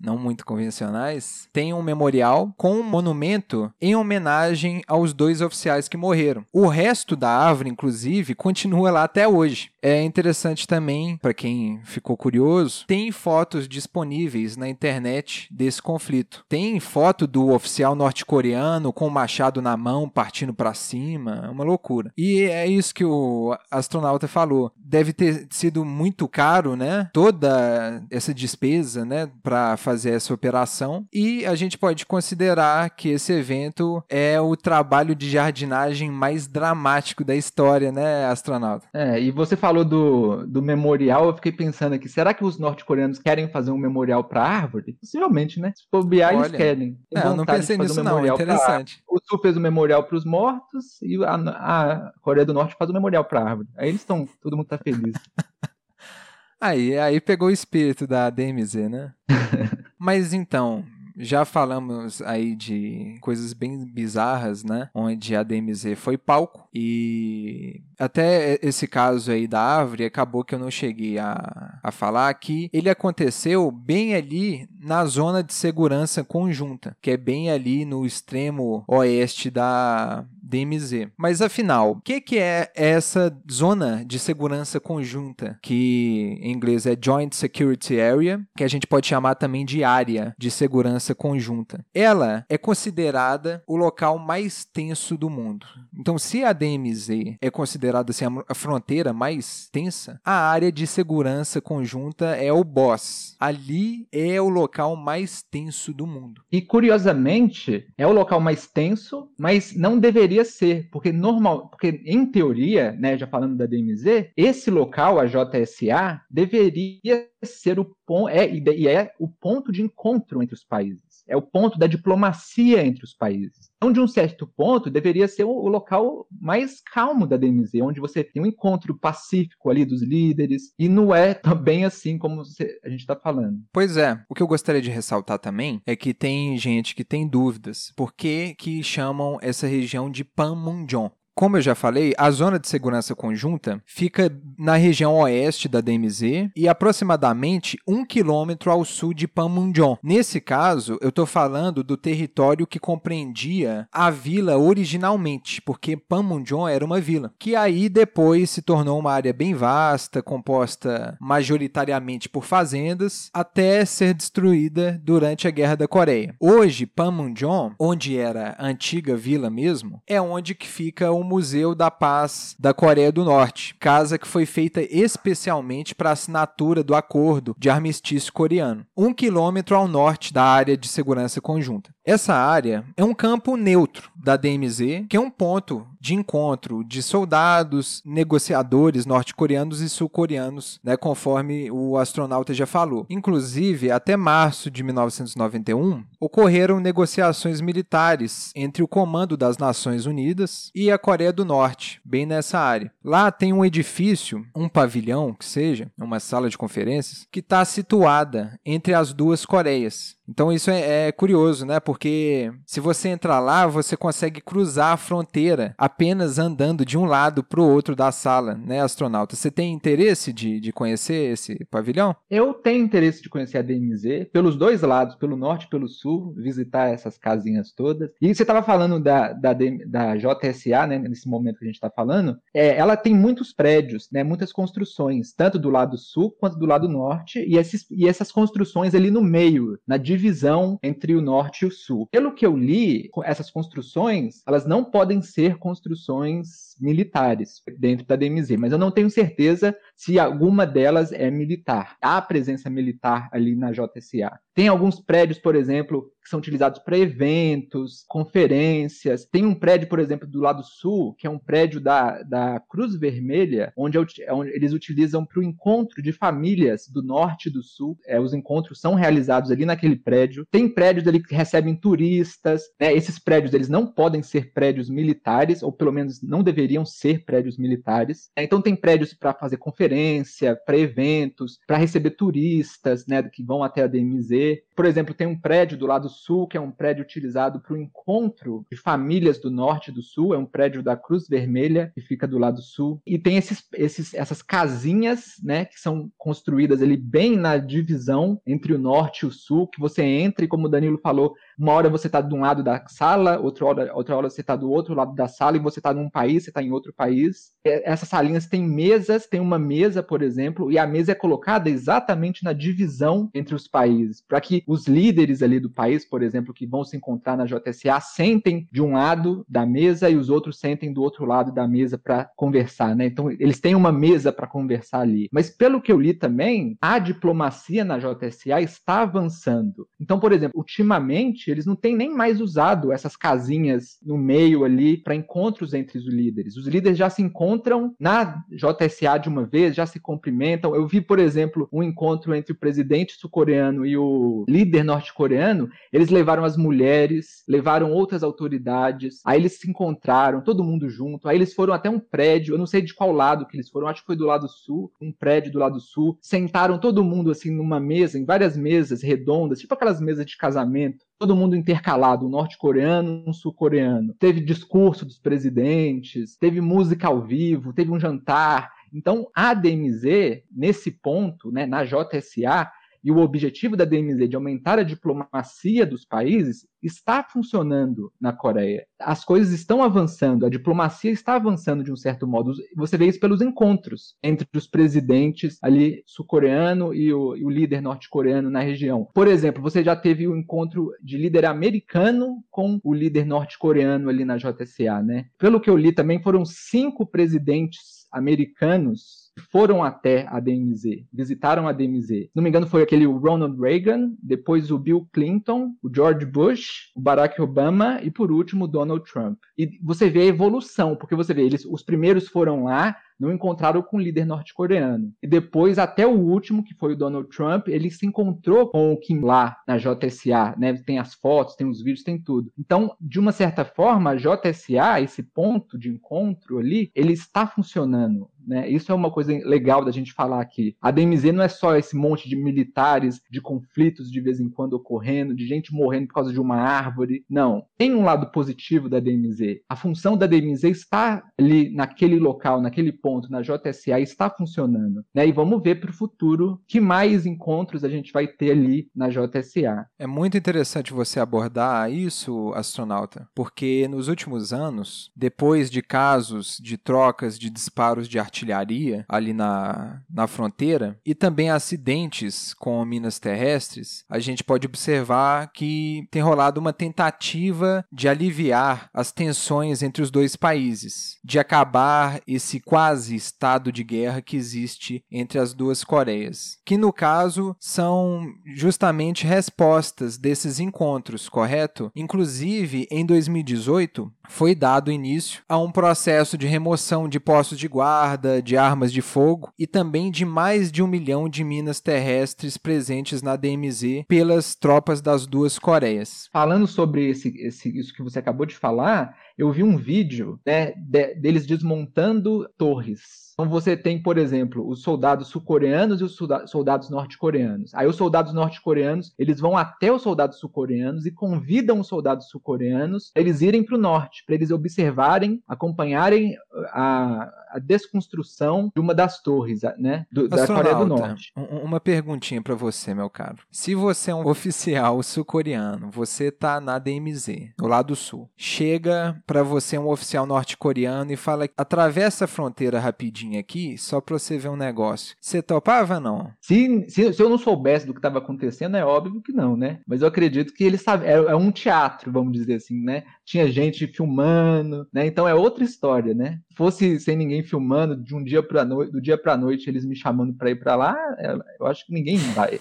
não muito convencionais, tem um memorial com um monumento em homenagem aos dois oficiais que morreram. O resto da árvore, inclusive, continua lá até hoje. É interessante também, para quem ficou curioso, tem fotos disponíveis na internet desse conflito. Tem foto do oficial norte-coreano com o machado na mão partindo para cima, é uma loucura. E é isso que o astronauta falou. Deve ter sido muito caro, né? Toda essa despesa, né, para fazer essa operação. E a gente pode considerar que esse evento é o trabalho de jardinagem mais dramático da história, né, astronauta? É, e você falou do, do memorial, eu fiquei pensando aqui, será que os norte-coreanos querem fazer um memorial para árvore? Possivelmente, né? Se for BI, eles querem. É, eu não pensei nisso um não, interessante. O Sul fez o memorial para os mortos e a, a, Coreia do Norte faz o memorial para árvore. Aí eles estão, todo mundo tá feliz. aí, aí pegou o espírito da DMZ, né? Mas então, já falamos aí de coisas bem bizarras, né? Onde a DMZ foi palco e até esse caso aí da árvore acabou que eu não cheguei a, a falar que ele aconteceu bem ali na zona de segurança conjunta, que é bem ali no extremo oeste da DMZ. Mas afinal, o que, que é essa zona de segurança conjunta, que em inglês é Joint Security Area, que a gente pode chamar também de área de segurança conjunta? Ela é considerada o local mais tenso do mundo. Então, se a DMZ é considerada assim, a fronteira mais tensa, a área de segurança conjunta é o boss. Ali é o local mais tenso do mundo. E curiosamente, é o local mais tenso, mas não deveria deveria ser, porque normal, porque em teoria, né, já falando da DMZ, esse local, a JSA, deveria ser o ponto, é, e é o ponto de encontro entre os países. É o ponto da diplomacia entre os países. Então, de um certo ponto, deveria ser o, local mais calmo da DMZ, onde você tem um encontro pacífico ali dos líderes, e não é também assim como você, a gente está falando. Pois é. O que eu gostaria de ressaltar também é que tem gente que tem dúvidas. Por que, que chamam essa região de Panmunjom? Como eu já falei, a zona de segurança conjunta fica na região oeste da DMZ e aproximadamente um quilômetro ao sul de Panmunjom. Nesse caso, eu estou falando do território que compreendia a vila originalmente, porque Panmunjom era uma vila, que aí depois se tornou uma área bem vasta, composta majoritariamente por fazendas, até ser destruída durante a Guerra da Coreia. Hoje, Panmunjom, onde era a antiga vila mesmo, é onde que fica o Museu da Paz da Coreia do Norte, casa que foi feita especialmente para a assinatura do acordo de armistício coreano, um quilômetro ao norte da área de segurança conjunta. Essa área é um campo neutro da DMZ, que é um ponto de encontro de soldados, negociadores norte-coreanos e sul-coreanos, né, conforme o astronauta já falou. Inclusive, até março de 1991, ocorreram negociações militares entre o Comando das Nações Unidas e a Coreia do Norte, bem nessa área. Lá tem um edifício, um pavilhão, que seja, uma sala de conferências, que está situada entre as duas Coreias. Então isso é, é, curioso, né? Porque se você entrar lá, você consegue cruzar a fronteira apenas andando de um lado para o outro da sala, né, astronauta? Você tem interesse de, de conhecer esse pavilhão? Eu tenho interesse de conhecer a DMZ pelos dois lados, pelo norte e pelo sul, visitar essas casinhas todas. E você estava falando da, da, da JSA, né? Nesse momento que a gente está falando, é, ela tem muitos prédios, né? Muitas construções, tanto do lado sul quanto do lado norte, e, esses, e essas construções ali no meio, na divisão divisão entre o norte e o sul. Pelo que eu li, essas construções, elas não podem ser construções militares dentro da DMZ, mas eu não tenho certeza se alguma delas é militar. Há presença militar ali na JSA. Tem alguns prédios, por exemplo, que são utilizados para eventos, conferências. Tem um prédio, por exemplo, do lado sul, que é um prédio da, da Cruz Vermelha, onde, é onde eles utilizam para o encontro de famílias do norte e do sul. É, os encontros são realizados ali naquele prédio. Tem prédios ali que recebem turistas. Né? Esses prédios eles não podem ser prédios militares, ou pelo menos não deveriam ser prédios militares. Então tem prédios para fazer conferência, para eventos, para receber turistas, né, que vão até a DMZ fazer por exemplo, tem um prédio do lado sul que é um prédio utilizado para o encontro de famílias do norte e do sul. É um prédio da Cruz Vermelha que fica do lado sul. E tem esses, esses, essas casinhas, né, que são construídas ali bem na divisão entre o norte e o sul, que você entra e como o Danilo falou, uma hora você está de um lado da sala, outra hora, outra hora você está do outro lado da sala e você está num país, você está em outro país. Essas salinhas têm mesas, tem uma mesa, por exemplo, e a mesa é colocada exatamente na divisão entre os países, para que os líderes ali do país, por exemplo, que vão se encontrar na JSA, sentem de um lado da mesa e os outros sentem do outro lado da mesa para conversar, né? Então eles têm uma mesa para conversar ali. Mas pelo que eu li também, a diplomacia na JSA está avançando. Então, por exemplo, ultimamente eles não têm nem mais usado essas casinhas no meio ali para encontros entre os líderes. Os líderes já se encontram na JSA de uma vez, já se cumprimentam. Eu vi, por exemplo, um encontro entre o presidente sul-coreano e o líder norte-coreano. Eles levaram as mulheres, levaram outras autoridades, aí eles se encontraram, todo mundo junto. Aí eles foram até um prédio, eu não sei de qual lado que eles foram, acho que foi do lado sul, um prédio do lado sul. Sentaram todo mundo assim numa mesa, em várias mesas redondas, tipo aquelas mesas de casamento todo mundo intercalado, um norte-coreano, um sul-coreano. Teve discurso dos presidentes, teve música ao vivo, teve um jantar. Então, a DMZ, nesse ponto, né, na JSA, e o objetivo da DMZ de aumentar a diplomacia dos países está funcionando na Coreia. As coisas estão avançando, a diplomacia está avançando de um certo modo. Você vê isso pelos encontros entre os presidentes ali sul-coreano e o, e o líder norte-coreano na região. Por exemplo, você já teve o um encontro de líder americano com o líder norte-coreano ali na JCA, né? Pelo que eu li também foram cinco presidentes americanos foram até a DMZ, visitaram a DMZ. Se não me engano, foi aquele Ronald Reagan, depois o Bill Clinton, o George Bush, o Barack Obama e por último o Donald Trump. E você vê a evolução, porque você vê, eles, os primeiros foram lá, não encontraram com o líder norte-coreano. E depois, até o último, que foi o Donald Trump, ele se encontrou com o Kim lá na JSA, né? Tem as fotos, tem os vídeos, tem tudo. Então, de uma certa forma, a JSA, esse ponto de encontro ali, ele está funcionando. Né? Isso é uma coisa legal da gente falar aqui. A DMZ não é só esse monte de militares, de conflitos de vez em quando ocorrendo, de gente morrendo por causa de uma árvore. Não. Tem um lado positivo da DMZ. A função da DMZ está ali naquele local, naquele ponto na JSA está funcionando. Né? E vamos ver para o futuro que mais encontros a gente vai ter ali na JSA. É muito interessante você abordar isso, astronauta, porque nos últimos anos, depois de casos de trocas de disparos de artilharia ali na, na fronteira e também acidentes com minas terrestres, a gente pode observar que tem rolado uma tentativa de aliviar as tensões entre os dois países, de acabar esse quase estado de guerra que existe entre as duas Coreias, que no caso são justamente respostas desses encontros, correto? Inclusive, em 2018, foi dado início a um processo de remoção de postos de guarda, de armas de fogo e também de mais de um milhão de minas terrestres presentes na DMZ pelas tropas das duas Coreias. Falando sobre esse, esse, isso que você acabou de falar, eu vi um vídeo né, de, deles desmontando torres. Então você tem, por exemplo, os soldados sul-coreanos e os soldados norte-coreanos. Aí os soldados norte-coreanos, eles vão até os soldados sul-coreanos e convidam os soldados sul-coreanos eles irem para o norte, para eles observarem, acompanharem a, a desconstrução de uma das torres, né, do, da Coreia do Norte. Uma perguntinha para você, meu caro. Se você é um oficial sul-coreano, você tá na DMZ, do lado sul, chega para você um oficial norte-coreano e fala: atravessa a fronteira rapidinho aqui, só para você ver um negócio. Você topava não? Se, se, se eu não soubesse do que estava acontecendo, é óbvio que não, né? Mas eu acredito que ele sabe, é, é um teatro, vamos dizer assim, né? Tinha gente filmando, né? Então é outra história, né? Se fosse sem ninguém filmando de um dia para noite, do dia para noite eles me chamando para ir para lá, é, eu acho que ninguém vai.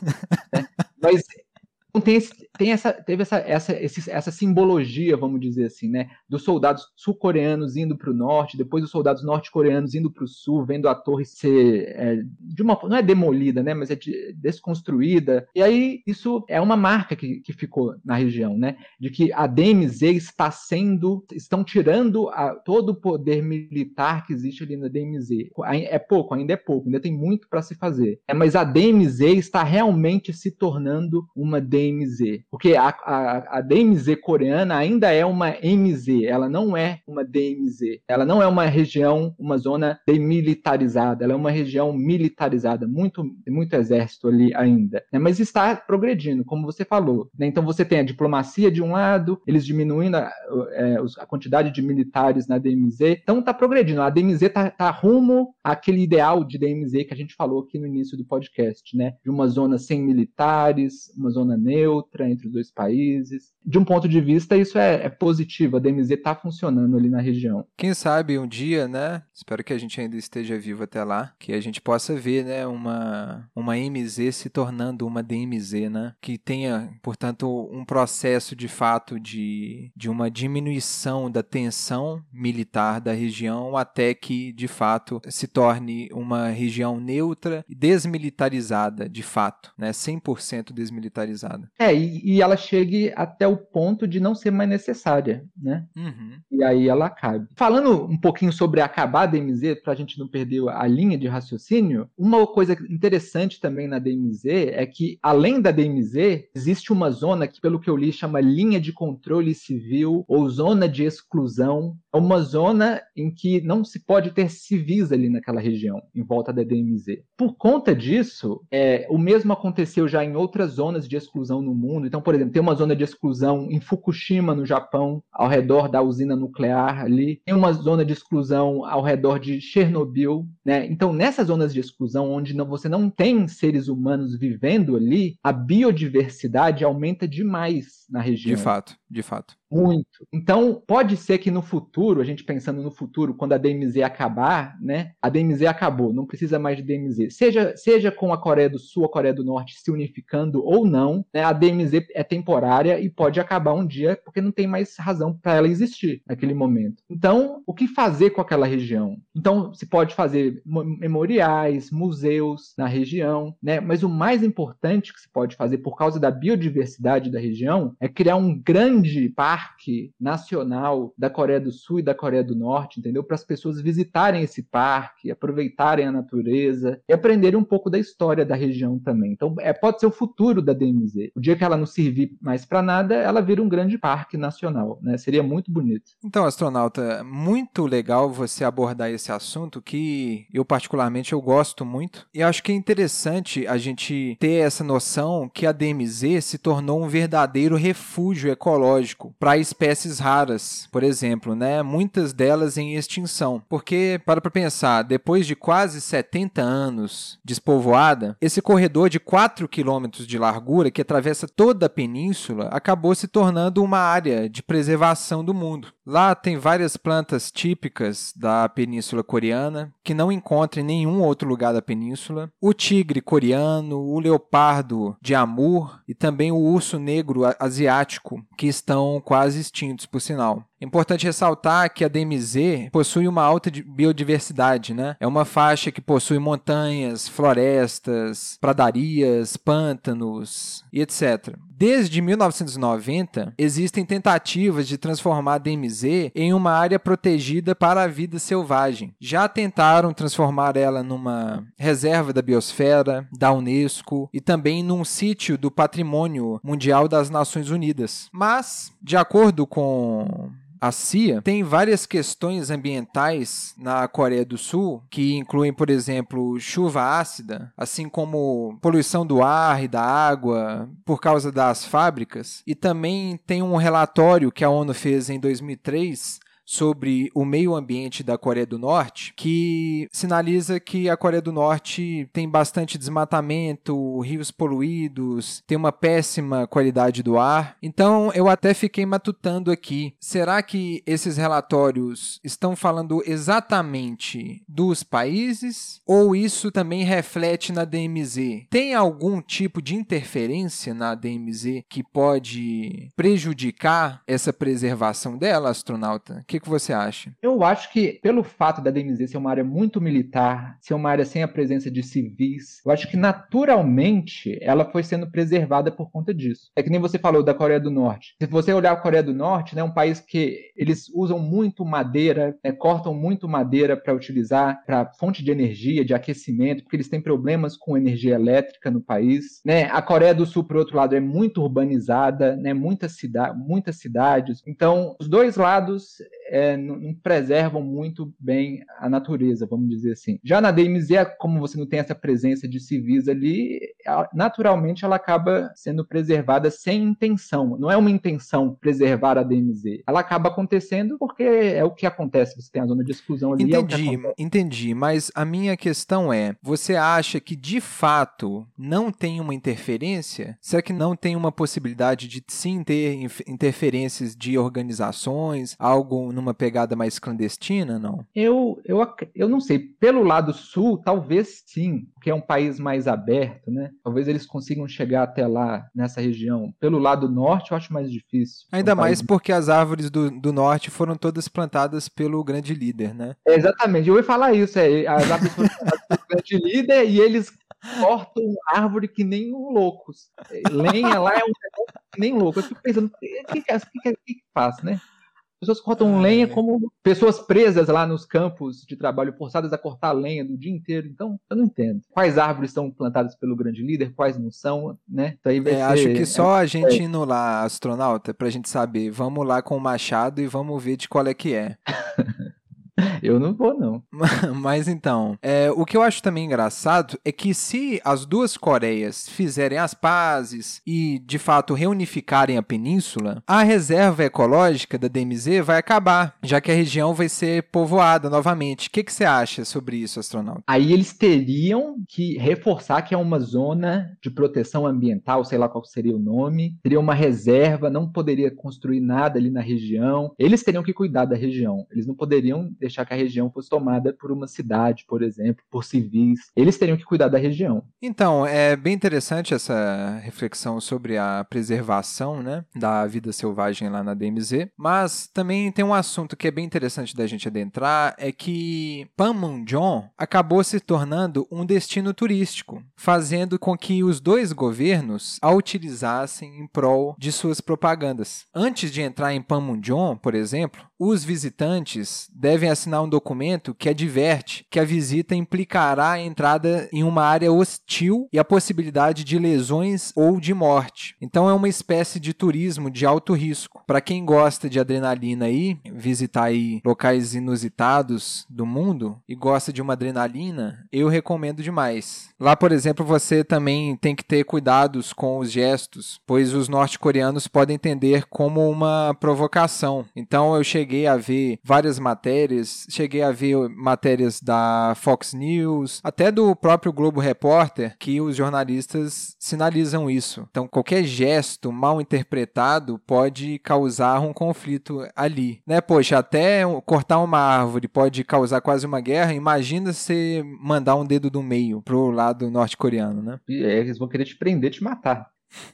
Né? Mas então, tem, esse, tem essa, teve essa, essa, esse, essa simbologia, vamos dizer assim, né? Dos soldados sul-coreanos indo para o norte, depois dos soldados norte-coreanos indo para o sul, vendo a torre ser é, de uma não é demolida, né? Mas é de, desconstruída. E aí isso é uma marca que, que ficou na região, né? De que a DMZ está sendo, estão tirando a, todo o poder militar que existe ali na DMZ. É pouco, ainda é pouco, ainda tem muito para se fazer. É, mas a DMZ está realmente se tornando uma DMZ DMZ. Porque a, a, a, DMZ coreana ainda é uma MZ, ela não é uma DMZ. Ela não é uma região, uma zona demilitarizada, ela é uma região militarizada, muito, muito exército ali ainda. Né? Mas está progredindo, como você falou. Né? Então você tem a diplomacia de um lado, eles diminuindo a, é, a quantidade de militares na DMZ, então está progredindo. A DMZ está tá rumo àquele ideal de DMZ que a gente falou aqui no início do podcast, né? De uma zona sem militares, uma zona entre os dois países. De um ponto de vista, isso é, é positivo. A DMZ está funcionando ali na região. Quem sabe um dia, né? Espero que a gente ainda esteja vivo até lá, que a gente possa ver, né, uma, uma MZ se tornando uma DMZ, né? Que tenha, portanto, um processo de fato de, de uma diminuição da tensão militar da região até que, de fato, se torne uma região neutra e desmilitarizada, de fato, né? 100% desmilitarizada. É, e, e, ela chegue até o ponto de não ser mais necessária, né? Uhum. E aí ela acabe. Falando um pouquinho sobre acabar a DMZ, para a gente não perder a linha de raciocínio, uma coisa interessante também na DMZ é que, além da DMZ, existe uma zona que, pelo que eu li, chama linha de controle civil ou zona de exclusão. É uma zona em que não se pode ter civis ali naquela região, em volta da DMZ. Por conta disso, é, o mesmo aconteceu já em outras zonas de exclusão no mundo. Então, por exemplo, tem uma zona de exclusão em Fukushima, no Japão, ao redor da usina nuclear ali. Tem uma zona de exclusão ao redor de Chernobyl, né? Então, nessas zonas de exclusão, onde não, você não tem seres humanos vivendo ali, a biodiversidade aumenta demais na região. De fato, de fato. Muito. Então, pode ser que no futuro, a gente pensando no futuro, quando a DMZ acabar, né? A DMZ acabou, não precisa mais de DMZ. Seja, seja com a Coreia do Sul, a Coreia do Norte se unificando ou não, né? A DMZ é temporária e pode acabar um dia porque não tem mais razão para ela existir naquele momento. Então, o que fazer com aquela região? Então, se pode fazer memoriais, museus na região, né? Mas o mais importante que se pode fazer por causa da biodiversidade da região é criar um grande parque parque nacional da Coreia do Sul e da Coreia do Norte, entendeu? Para as pessoas visitarem esse parque, aproveitarem a natureza e aprenderem um pouco da história da região também. Então, é, pode ser o futuro da DMZ. O dia que ela não servir mais para nada, ela vira um grande parque nacional, né? Seria muito bonito. Então, astronauta, muito legal você abordar esse assunto que eu particularmente eu gosto muito e acho que é interessante a gente ter essa noção que a DMZ se tornou um verdadeiro refúgio ecológico para para espécies raras, por exemplo, né? Muitas delas em extinção. Porque, para para pensar, depois de quase 70 anos despovoada, esse corredor de 4 quilômetros de largura que atravessa toda a península acabou se tornando uma área de preservação do mundo. Lá tem várias plantas típicas da península coreana que não encontra em nenhum outro lugar da península. O tigre coreano, o leopardo de Amur e também o urso negro asiático, que estão quase extintos, por sinal. Importante ressaltar que a DMZ possui uma alta biodiversidade, né? É uma faixa que possui montanhas, florestas, pradarias, pântanos e etc. Desde 1990, existem tentativas de transformar a DMZ em uma área protegida para a vida selvagem. Já tentaram transformar ela numa reserva da biosfera, da Unesco e também num sítio do Patrimônio Mundial das Nações Unidas. Mas, de acordo com a CIA tem várias questões ambientais na Coreia do Sul, que incluem, por exemplo, chuva ácida, assim como poluição do ar e da água por causa das fábricas. E também tem um relatório que a ONU fez em 2003 sobre o meio ambiente da Coreia do Norte, que sinaliza que a Coreia do Norte tem bastante desmatamento, rios poluídos, tem uma péssima qualidade do ar. Então eu até fiquei matutando aqui. Será que esses relatórios estão falando exatamente dos países ou isso também reflete na DMZ? Tem algum tipo de interferência na DMZ que pode prejudicar essa preservação dela, astronauta? Que, que você acha? Eu acho que, pelo fato da DMZ ser uma área muito militar, ser uma área sem a presença de civis, eu acho que naturalmente ela foi sendo preservada por conta disso. É que nem você falou da Coreia do Norte. Se você olhar a Coreia do Norte, né, é um país que eles usam muito madeira, né, cortam muito madeira para utilizar para fonte de energia, de aquecimento, porque eles têm problemas com energia elétrica no país. Né? A Coreia do Sul, por outro lado, é muito urbanizada, né? cida muitas cidades. Então, os dois lados é, não, preservam muito bem a natureza, vamos dizer assim. Já na DMZ, como você não tem essa presença de civis ali, naturalmente ela acaba sendo preservada sem intenção. Não é uma intenção preservar a DMZ. Ela acaba acontecendo porque é o que acontece. Você tem a zona de exclusão ali. É entendi, é entendi. Mas a minha questão é: você acha que de fato não tem uma interferência? Será que não tem uma possibilidade de sim ter interferências de organizações, algo numa pegada mais clandestina, não? Eu, eu, eu não sei. Pelo lado sul, talvez sim, porque é um país mais aberto, né? Talvez eles consigam chegar até lá, nessa região. Pelo lado norte, eu acho mais difícil. Ainda um mais país... porque as árvores do, do norte foram todas plantadas pelo grande líder, né? É, exatamente. Eu ia falar isso. É, as árvores foram plantadas pelo grande líder e eles cortam árvore que nem um loucos. Lenha lá é um que nem louco. Eu fico pensando, o que, que, que, que, que faz, né? Pessoas cortam ah, lenha é. como pessoas presas lá nos campos de trabalho, forçadas a cortar lenha do dia inteiro. Então, eu não entendo. Quais árvores são plantadas pelo grande líder, quais não são, né? Então, aí vai é, ser... Acho que só a gente é. indo lá, astronauta, pra gente saber. Vamos lá com o machado e vamos ver de qual é que é. Eu não vou, não. Mas então, é, o que eu acho também engraçado é que se as duas Coreias fizerem as pazes e, de fato, reunificarem a península, a reserva ecológica da DMZ vai acabar, já que a região vai ser povoada novamente. O que, que você acha sobre isso, astronauta? Aí eles teriam que reforçar que é uma zona de proteção ambiental, sei lá qual seria o nome, seria uma reserva, não poderia construir nada ali na região. Eles teriam que cuidar da região, eles não poderiam deixar que a região fosse tomada por uma cidade, por exemplo, por civis. Eles teriam que cuidar da região. Então, é bem interessante essa reflexão sobre a preservação né, da vida selvagem lá na DMZ, mas também tem um assunto que é bem interessante da gente adentrar, é que Panmunjom acabou se tornando um destino turístico, fazendo com que os dois governos a utilizassem em prol de suas propagandas. Antes de entrar em Panmunjom, por exemplo, os visitantes devem assinar um documento que adverte que a visita implicará a entrada em uma área hostil e a possibilidade de lesões ou de morte. Então é uma espécie de turismo de alto risco. Para quem gosta de adrenalina aí, visitar aí locais inusitados do mundo e gosta de uma adrenalina, eu recomendo demais. Lá, por exemplo, você também tem que ter cuidados com os gestos, pois os norte-coreanos podem entender como uma provocação. Então eu cheguei cheguei a ver várias matérias, cheguei a ver matérias da Fox News, até do próprio Globo Repórter, que os jornalistas sinalizam isso. Então, qualquer gesto mal interpretado pode causar um conflito ali, né? Poxa, até cortar uma árvore pode causar quase uma guerra. Imagina você mandar um dedo do meio pro lado norte-coreano, né? É, eles vão querer te prender, te matar.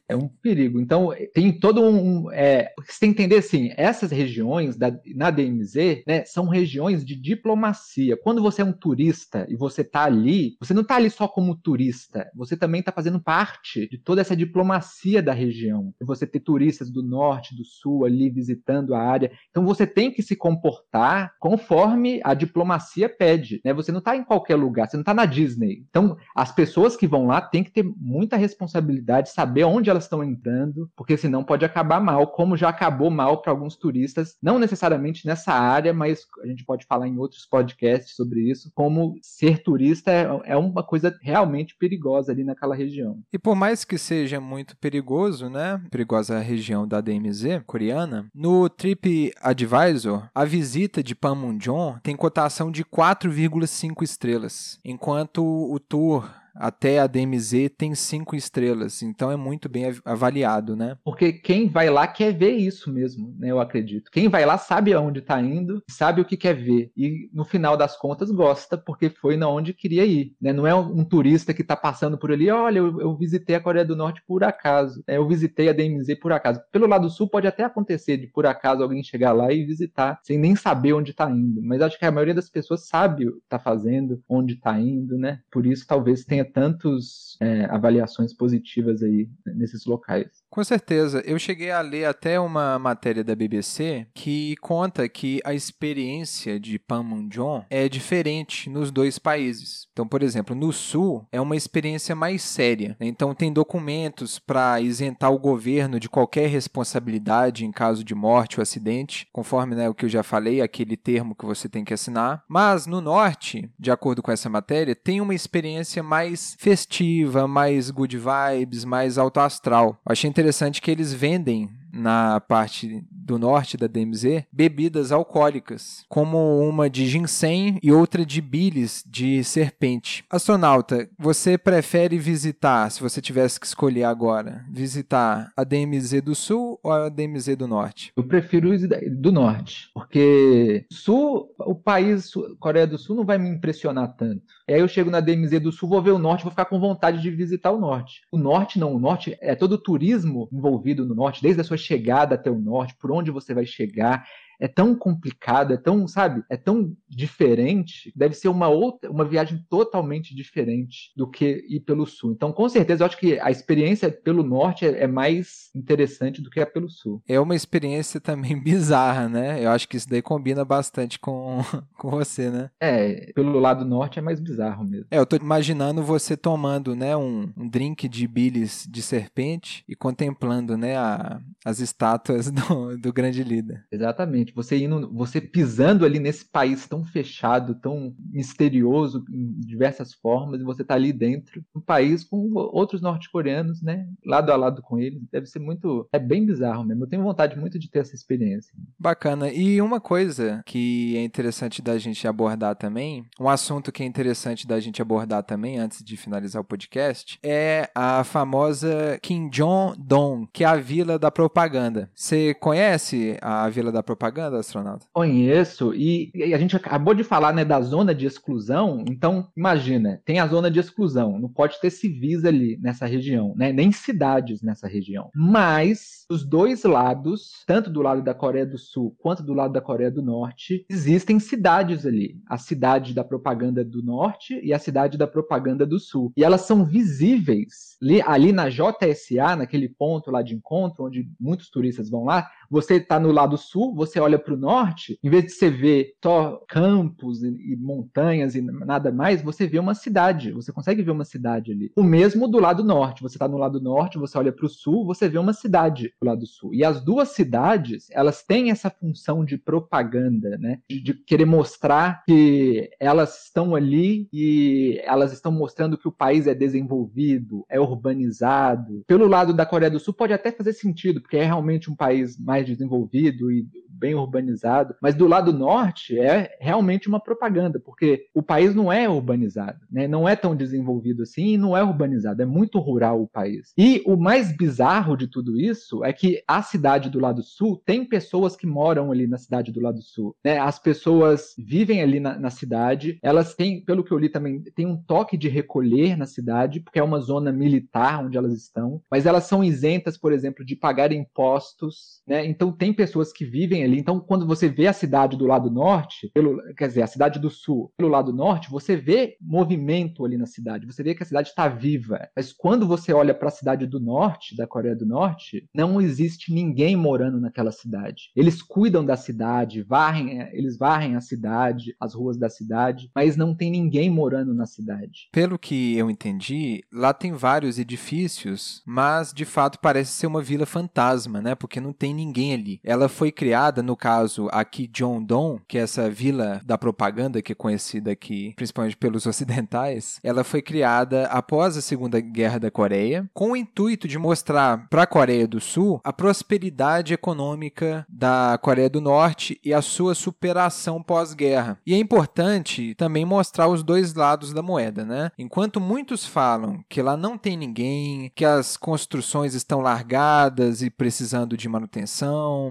É um perigo. Então, tem todo um. É, você tem que entender assim: essas regiões da, na DMZ né, são regiões de diplomacia. Quando você é um turista e você está ali, você não está ali só como turista, você também está fazendo parte de toda essa diplomacia da região. Você ter turistas do norte, do sul ali visitando a área. Então, você tem que se comportar conforme a diplomacia pede. Né? Você não está em qualquer lugar, você não está na Disney. Então, as pessoas que vão lá têm que ter muita responsabilidade, saber onde elas estão entrando, porque senão pode acabar mal, como já acabou mal para alguns turistas, não necessariamente nessa área, mas a gente pode falar em outros podcasts sobre isso, como ser turista é, é uma coisa realmente perigosa ali naquela região. E por mais que seja muito perigoso, né, perigosa a região da DMZ coreana, no Trip Advisor, a visita de Panmunjom tem cotação de 4,5 estrelas, enquanto o tour até a DMZ tem cinco estrelas, então é muito bem avaliado, né? Porque quem vai lá quer ver isso mesmo, né? Eu acredito. Quem vai lá sabe aonde está indo, sabe o que quer ver e no final das contas gosta porque foi na onde queria ir, né? Não é um turista que está passando por ali, olha, eu, eu, visitei a Coreia do Norte por acaso, né? eu visitei a DMZ por acaso. Pelo lado sul pode até acontecer de por acaso alguém chegar lá e visitar sem nem saber onde está indo, mas acho que a maioria das pessoas sabe o que está fazendo, onde está indo, né? Por isso talvez tenha tantas é, avaliações positivas aí nesses locais. Com certeza. Eu cheguei a ler até uma matéria da BBC que conta que a experiência de Panmunjom é diferente nos dois países. Então, por exemplo, no sul é uma experiência mais séria. Né? Então, tem documentos para isentar o governo de qualquer responsabilidade em caso de morte ou acidente, conforme né, o que eu já falei, aquele termo que você tem que assinar. Mas no norte, de acordo com essa matéria, tem uma experiência mais festiva, mais good vibes, mais alto astral. Eu achei interessante que eles vendem na parte do norte da DMZ bebidas alcoólicas, como uma de ginseng e outra de bilis de serpente. Astronauta, você prefere visitar, se você tivesse que escolher agora, visitar a DMZ do Sul ou a DMZ do Norte? Eu prefiro do Norte, porque Sul, o país Coreia do Sul não vai me impressionar tanto. Aí eu chego na DMZ do Sul, vou ver o Norte, vou ficar com vontade de visitar o Norte. O Norte não, o Norte é todo o turismo envolvido no Norte, desde a sua chegada até o norte, por onde você vai chegar é tão complicado, é tão, sabe, é tão diferente, deve ser uma outra, uma viagem totalmente diferente do que ir pelo sul. Então, com certeza, eu acho que a experiência pelo norte é, é mais interessante do que a pelo sul. É uma experiência também bizarra, né? Eu acho que isso daí combina bastante com, com você, né? É, pelo lado norte é mais bizarro mesmo. É, eu tô imaginando você tomando, né, um, um drink de bilis de serpente e contemplando, né, a, as estátuas do, do grande líder. Exatamente Você indo, você pisando ali nesse país tão fechado, tão misterioso em diversas formas, e você tá ali dentro, um país com outros norte-coreanos, né, lado a lado com eles. Deve ser muito, é bem bizarro mesmo. Eu tenho vontade muito de ter essa experiência. Bacana. E uma coisa que é interessante da gente abordar também, um assunto que é interessante da gente abordar também antes de finalizar o podcast, é a famosa Kim Jong-dong, que é a Vila da Propaganda. Você conhece a Vila da Propaganda? Propaganda, astronauta? Conheço, e, a gente acabou de falar né, da zona de exclusão, então imagina, tem a zona de exclusão, não pode ter civis ali nessa região, né, nem cidades nessa região. Mas os dois lados, tanto do lado da Coreia do Sul quanto do lado da Coreia do Norte, existem cidades ali. A cidade da propaganda do Norte e a cidade da propaganda do Sul. E elas são visíveis ali, ali na JSA, naquele ponto lá de encontro, onde muitos turistas vão lá. Você está no lado sul, você olha para o norte, em vez de você ver só campos e, e, montanhas e nada mais, você vê uma cidade. Você consegue ver uma cidade ali. O mesmo do lado norte. Você está no lado norte, você olha para o sul, você vê uma cidade do lado sul. E as duas cidades, elas têm essa função de propaganda, né? De, de querer mostrar que elas estão ali e elas estão mostrando que o país é desenvolvido, é urbanizado. Pelo lado da Coreia do Sul pode até fazer sentido, porque é realmente um país mais desenvolvido e bem urbanizado, mas do lado norte é realmente uma propaganda, porque o país não é urbanizado, né? não é tão desenvolvido assim e não é urbanizado, é muito rural o país. E o mais bizarro de tudo isso é que a cidade do lado sul tem pessoas que moram ali na cidade do lado sul. Né? As pessoas vivem ali na, na cidade, elas têm, pelo que eu li também, tem um toque de recolher na cidade, porque é uma zona militar onde elas estão, mas elas são isentas, por exemplo, de pagar impostos, né? Então tem pessoas que vivem ali. Então quando você vê a cidade do lado norte, pelo, quer dizer, a cidade do sul pelo lado norte, você vê movimento ali na cidade. Você vê que a cidade está viva. Mas quando você olha para a cidade do norte, da Coreia do Norte, não existe ninguém morando naquela cidade. Eles cuidam da cidade, varrem, eles varrem a cidade, as ruas da cidade, mas não tem ninguém morando na cidade. Pelo que eu entendi, lá tem vários edifícios, mas de fato parece ser uma vila fantasma, né? Porque não tem ninguém ali. Ela foi criada, no caso aqui Jongdong, que é essa vila da propaganda que é conhecida aqui, principalmente pelos ocidentais, ela foi criada após a Segunda Guerra da Coreia, com o intuito de mostrar para a Coreia do Sul a prosperidade econômica da Coreia do Norte e a sua superação pós-guerra. E é importante também mostrar os dois lados da moeda, né? Enquanto muitos falam que lá não tem ninguém, que as construções estão largadas e precisando de manutenção,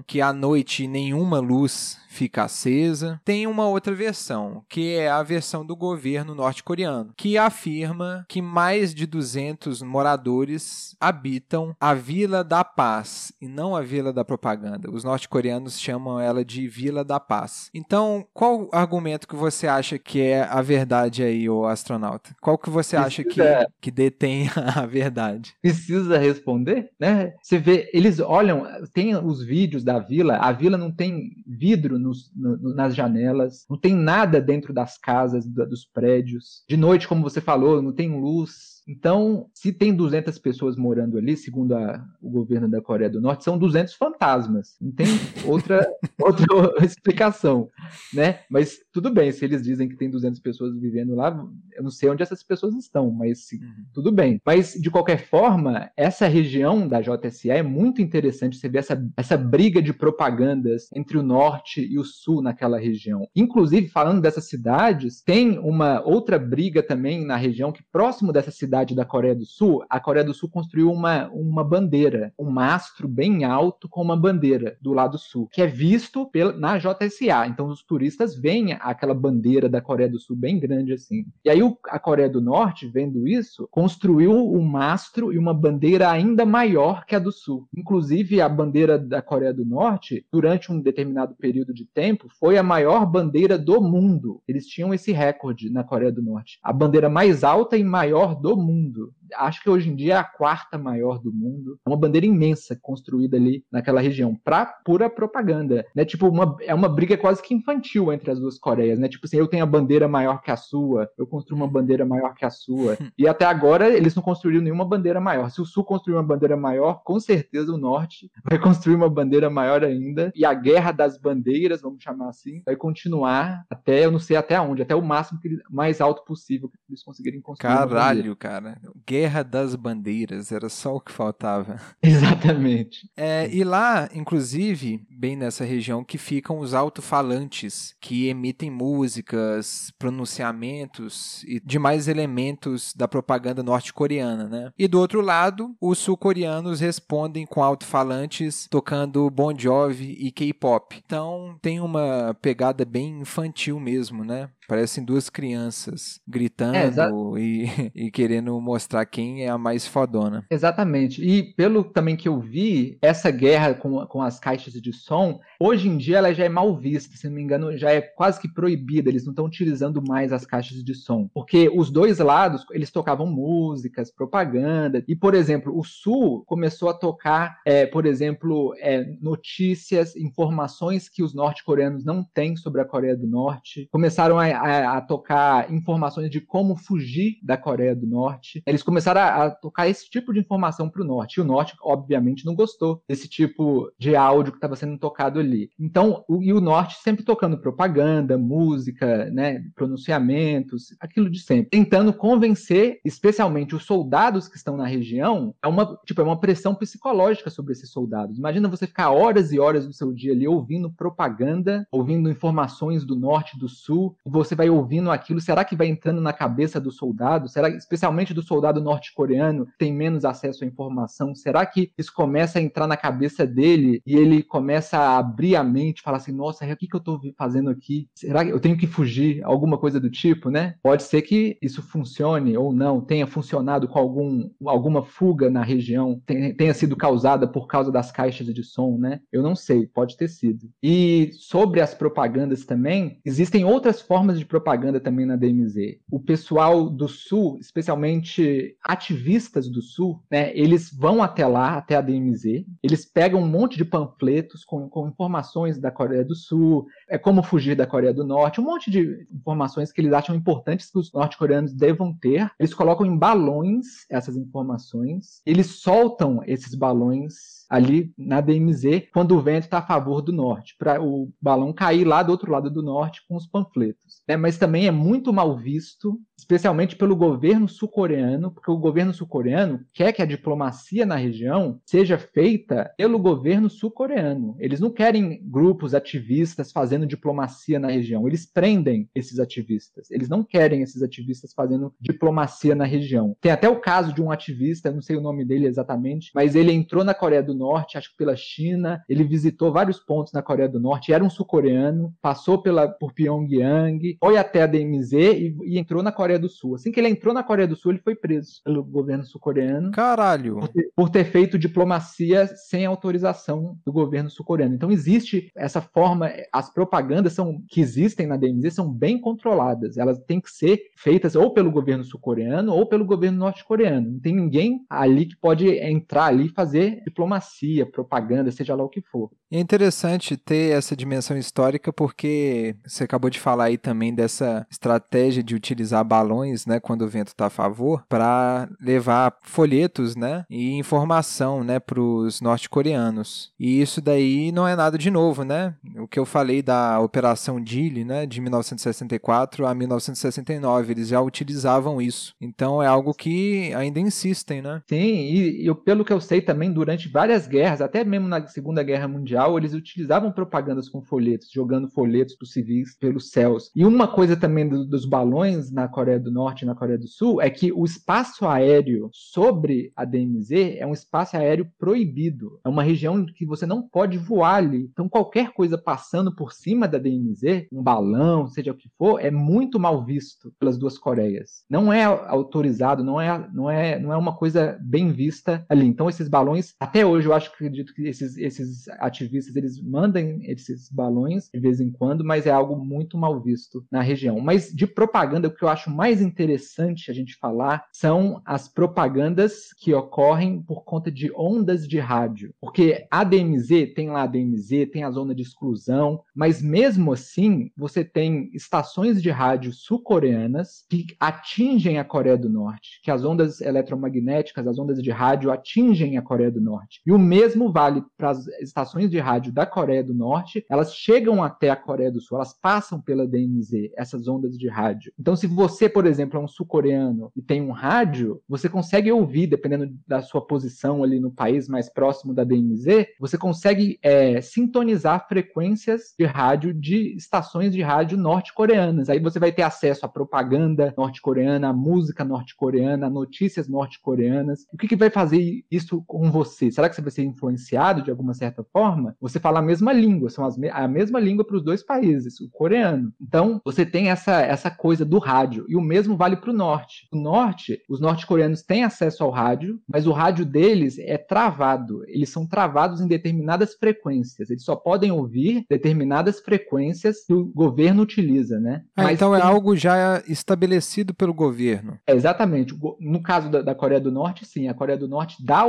que à noite nenhuma luz fica acesa. Tem uma outra versão, que é a versão do governo norte-coreano, que afirma que mais de 200 moradores habitam a Vila da Paz e não a Vila da Propaganda. Os norte-coreanos chamam ela de Vila da Paz. Então, qual argumento que você acha que é a verdade aí, o astronauta? Qual que você acha que, que detém a verdade? Precisa responder, né? Você vê, eles olham, tem os vídeos da vila, a vila não tem vidro nos, no, nas janelas, não tem nada dentro das casas, dos prédios. De noite, como você falou, não tem luz então, se tem 200 pessoas morando ali, segundo a, o governo da Coreia do Norte, são 200 fantasmas. Não tem outra, outra explicação, né? Mas tudo bem, se eles dizem que tem 200 pessoas vivendo lá, eu não sei onde essas pessoas estão, mas uhum. tudo bem. Mas, de qualquer forma, essa região da JSA é muito interessante você ver essa, essa briga de propagandas entre o norte e o sul naquela região. Inclusive, falando dessas cidades, tem uma outra briga também na região que, próximo dessa cidade, cidade da Coreia do Sul, a Coreia do Sul construiu uma, uma bandeira, um mastro bem alto com uma bandeira do lado sul, que é visto pela, na JSA. Então os turistas veem aquela bandeira da Coreia do Sul bem grande assim. E aí o, a Coreia do Norte, vendo isso, construiu um mastro e uma bandeira ainda maior que a do Sul. Inclusive a bandeira da Coreia do Norte, durante um determinado período de tempo, foi a maior bandeira do mundo. Eles tinham esse recorde na Coreia do Norte. A bandeira mais alta e maior do mundo. Acho que hoje em dia é a quarta maior do mundo. É uma bandeira imensa construída ali naquela região, pra pura propaganda. Né? Tipo, uma, é uma briga quase que infantil entre as duas Coreias, né? Tipo assim, eu tenho a bandeira maior que a sua, eu construo uma bandeira maior que a sua. E até agora eles não construíram nenhuma bandeira maior. Se o Sul construir uma bandeira maior, com certeza o Norte vai construir uma bandeira maior ainda. E a guerra das bandeiras, vamos chamar assim, vai continuar até, eu não sei até onde, até o máximo que, mais alto possível que eles conseguirem construir. Caralho, cara cara. Guerra das Bandeiras, era só o que faltava. Exatamente. É, e lá, inclusive, bem nessa região, que ficam os alto-falantes, que emitem músicas, pronunciamentos e demais elementos da propaganda norte-coreana, né? E do outro lado, os sul-coreanos respondem com alto-falantes tocando Bon Jovi e K-pop. Então, tem uma pegada bem infantil mesmo, né? Parecem duas crianças gritando é, e, e, querendo mostrar quem é a mais fodona. Exatamente. E pelo também que eu vi, essa guerra com, com as caixas de som, hoje em dia ela já é mal vista, se não me engano, já é quase que proibida. Eles não estão utilizando mais as caixas de som. Porque os dois lados, eles tocavam músicas, propaganda. E, por exemplo, o Sul começou a tocar, é, por exemplo, é, notícias, informações que os norte-coreanos não têm sobre a Coreia do Norte. Começaram a a, a, tocar informações de como fugir da Coreia do Norte. Eles a, a tocar esse tipo de informação para o Norte. E o Norte, obviamente, não gostou desse tipo de áudio que estava sendo tocado ali. Então, o, e o Norte sempre tocando propaganda, música, né, pronunciamentos, aquilo de sempre. Tentando convencer, especialmente os soldados que estão na região, é uma, tipo, é uma pressão psicológica sobre esses soldados. Imagina você ficar horas e horas do seu dia ali ouvindo propaganda, ouvindo informações do Norte do Sul, você vai ouvindo aquilo, será que vai entrando na cabeça do soldado? Será especialmente do soldado norte-coreano tem menos acesso à informação? Será que isso começa a entrar na cabeça dele e ele começa a abrir a mente, falar assim, nossa, o que, que eu estou fazendo aqui? Será que eu tenho que fugir? Alguma coisa do tipo, né? Pode ser que isso funcione ou não, tenha funcionado com algum, alguma fuga na região, tenha sido causada por causa das caixas de som, né? Eu não sei, pode ter sido. E sobre as propagandas também, existem outras formas de propaganda também na DMZ. O pessoal do Sul, especialmente ativistas do Sul, né, eles vão até lá, até a DMZ, eles pegam um monte de panfletos com, com informações da Coreia do Sul, é como fugir da Coreia do Norte, um monte de informações que eles acham importantes que os norte-coreanos devam ter. Eles colocam em balões essas informações, eles soltam esses balões ali na DMZ quando o vento está a favor do norte, para o balão cair lá do outro lado do norte com os panfletos. Né? Mas também é muito mal visto, especialmente pelo governo sul-coreano, porque o governo sul-coreano quer que a diplomacia na região seja feita pelo governo sul-coreano. Eles não querem grupos ativistas fazendo diplomacia na região, eles prendem esses ativistas. Eles não querem esses ativistas fazendo diplomacia na região. Tem até o caso de um ativista, não sei o nome dele exatamente, mas ele entrou na Coreia do Norte, acho que pela China. Ele visitou vários pontos na Coreia do Norte, era um sul-coreano, passou pela, por Pyongyang, foi até a DMZ e, e, entrou na Coreia do Sul. Assim que ele entrou na Coreia do Sul, ele foi preso pelo governo sul-coreano. Caralho! Por ter, por ter feito diplomacia sem autorização do governo sul-coreano. Então existe essa forma, as propagandas são, que existem na DMZ são bem controladas. Elas têm que ser feitas ou pelo governo sul-coreano ou pelo governo norte-coreano. Não tem ninguém ali que pode entrar ali e fazer diplomacia propaganda, seja lá o que for. É interessante ter essa dimensão histórica porque você acabou de falar aí também dessa estratégia de utilizar balões, né, quando o vento está a favor, para levar folhetos, né, e informação, né, para os norte-coreanos. E isso daí não é nada de novo, né? O que eu falei da Operação Dili, né, de 1964 a 1969, eles já utilizavam isso. Então é algo que ainda insistem, né? Sim, e eu, pelo que eu sei também, durante várias várias guerras, até mesmo na Segunda Guerra Mundial, eles utilizavam propagandas com folhetos, jogando folhetos para os civis pelos céus. E uma coisa também do, dos balões na Coreia do Norte e na Coreia do Sul é que o espaço aéreo sobre a DMZ é um espaço aéreo proibido. É uma região que você não pode voar ali. Então, qualquer coisa passando por cima da DMZ, um balão, seja o que for, é muito mal visto pelas duas Coreias. Não é autorizado, não é, não é, não é uma coisa bem vista ali. Então, esses balões, até hoje, hoje eu acho que acredito que esses, esses ativistas eles mandem esses balões de vez em quando, mas é algo muito mal visto na região. Mas de propaganda, o que eu acho mais interessante a gente falar são as propagandas que ocorrem por conta de ondas de rádio. Porque a DMZ tem lá a DMZ, tem a zona de exclusão, mas mesmo assim você tem estações de rádio sul-coreanas que atingem a Coreia do Norte, que as ondas eletromagnéticas, as ondas de rádio atingem a Coreia do Norte. E o mesmo vale para as estações de rádio da Coreia do Norte, elas chegam até a Coreia do Sul, elas passam pela DMZ, essas ondas de rádio. Então, se você, por exemplo, é um sul-coreano e tem um rádio, você consegue ouvir, dependendo da sua posição ali no país mais próximo da DMZ, você consegue é, sintonizar frequências de rádio de estações de rádio norte-coreanas. Aí você vai ter acesso à propaganda norte-coreana, à música norte-coreana, a notícias norte-coreanas. O que, que vai fazer isso com você? Será que você vai ser influenciado de alguma certa forma, você fala a mesma língua, são as, a mesma língua para os dois países, o coreano. Então, você tem essa, essa coisa do rádio, e o mesmo vale para o norte. O norte, os norte-coreanos têm acesso ao rádio, mas o rádio deles é travado, eles são travados em determinadas frequências, eles só podem ouvir determinadas frequências que o governo utiliza, né? Ah, então é tem... é algo já estabelecido pelo governo. É, exatamente. No caso da, da Coreia do Norte, sim, a Coreia do Norte dá,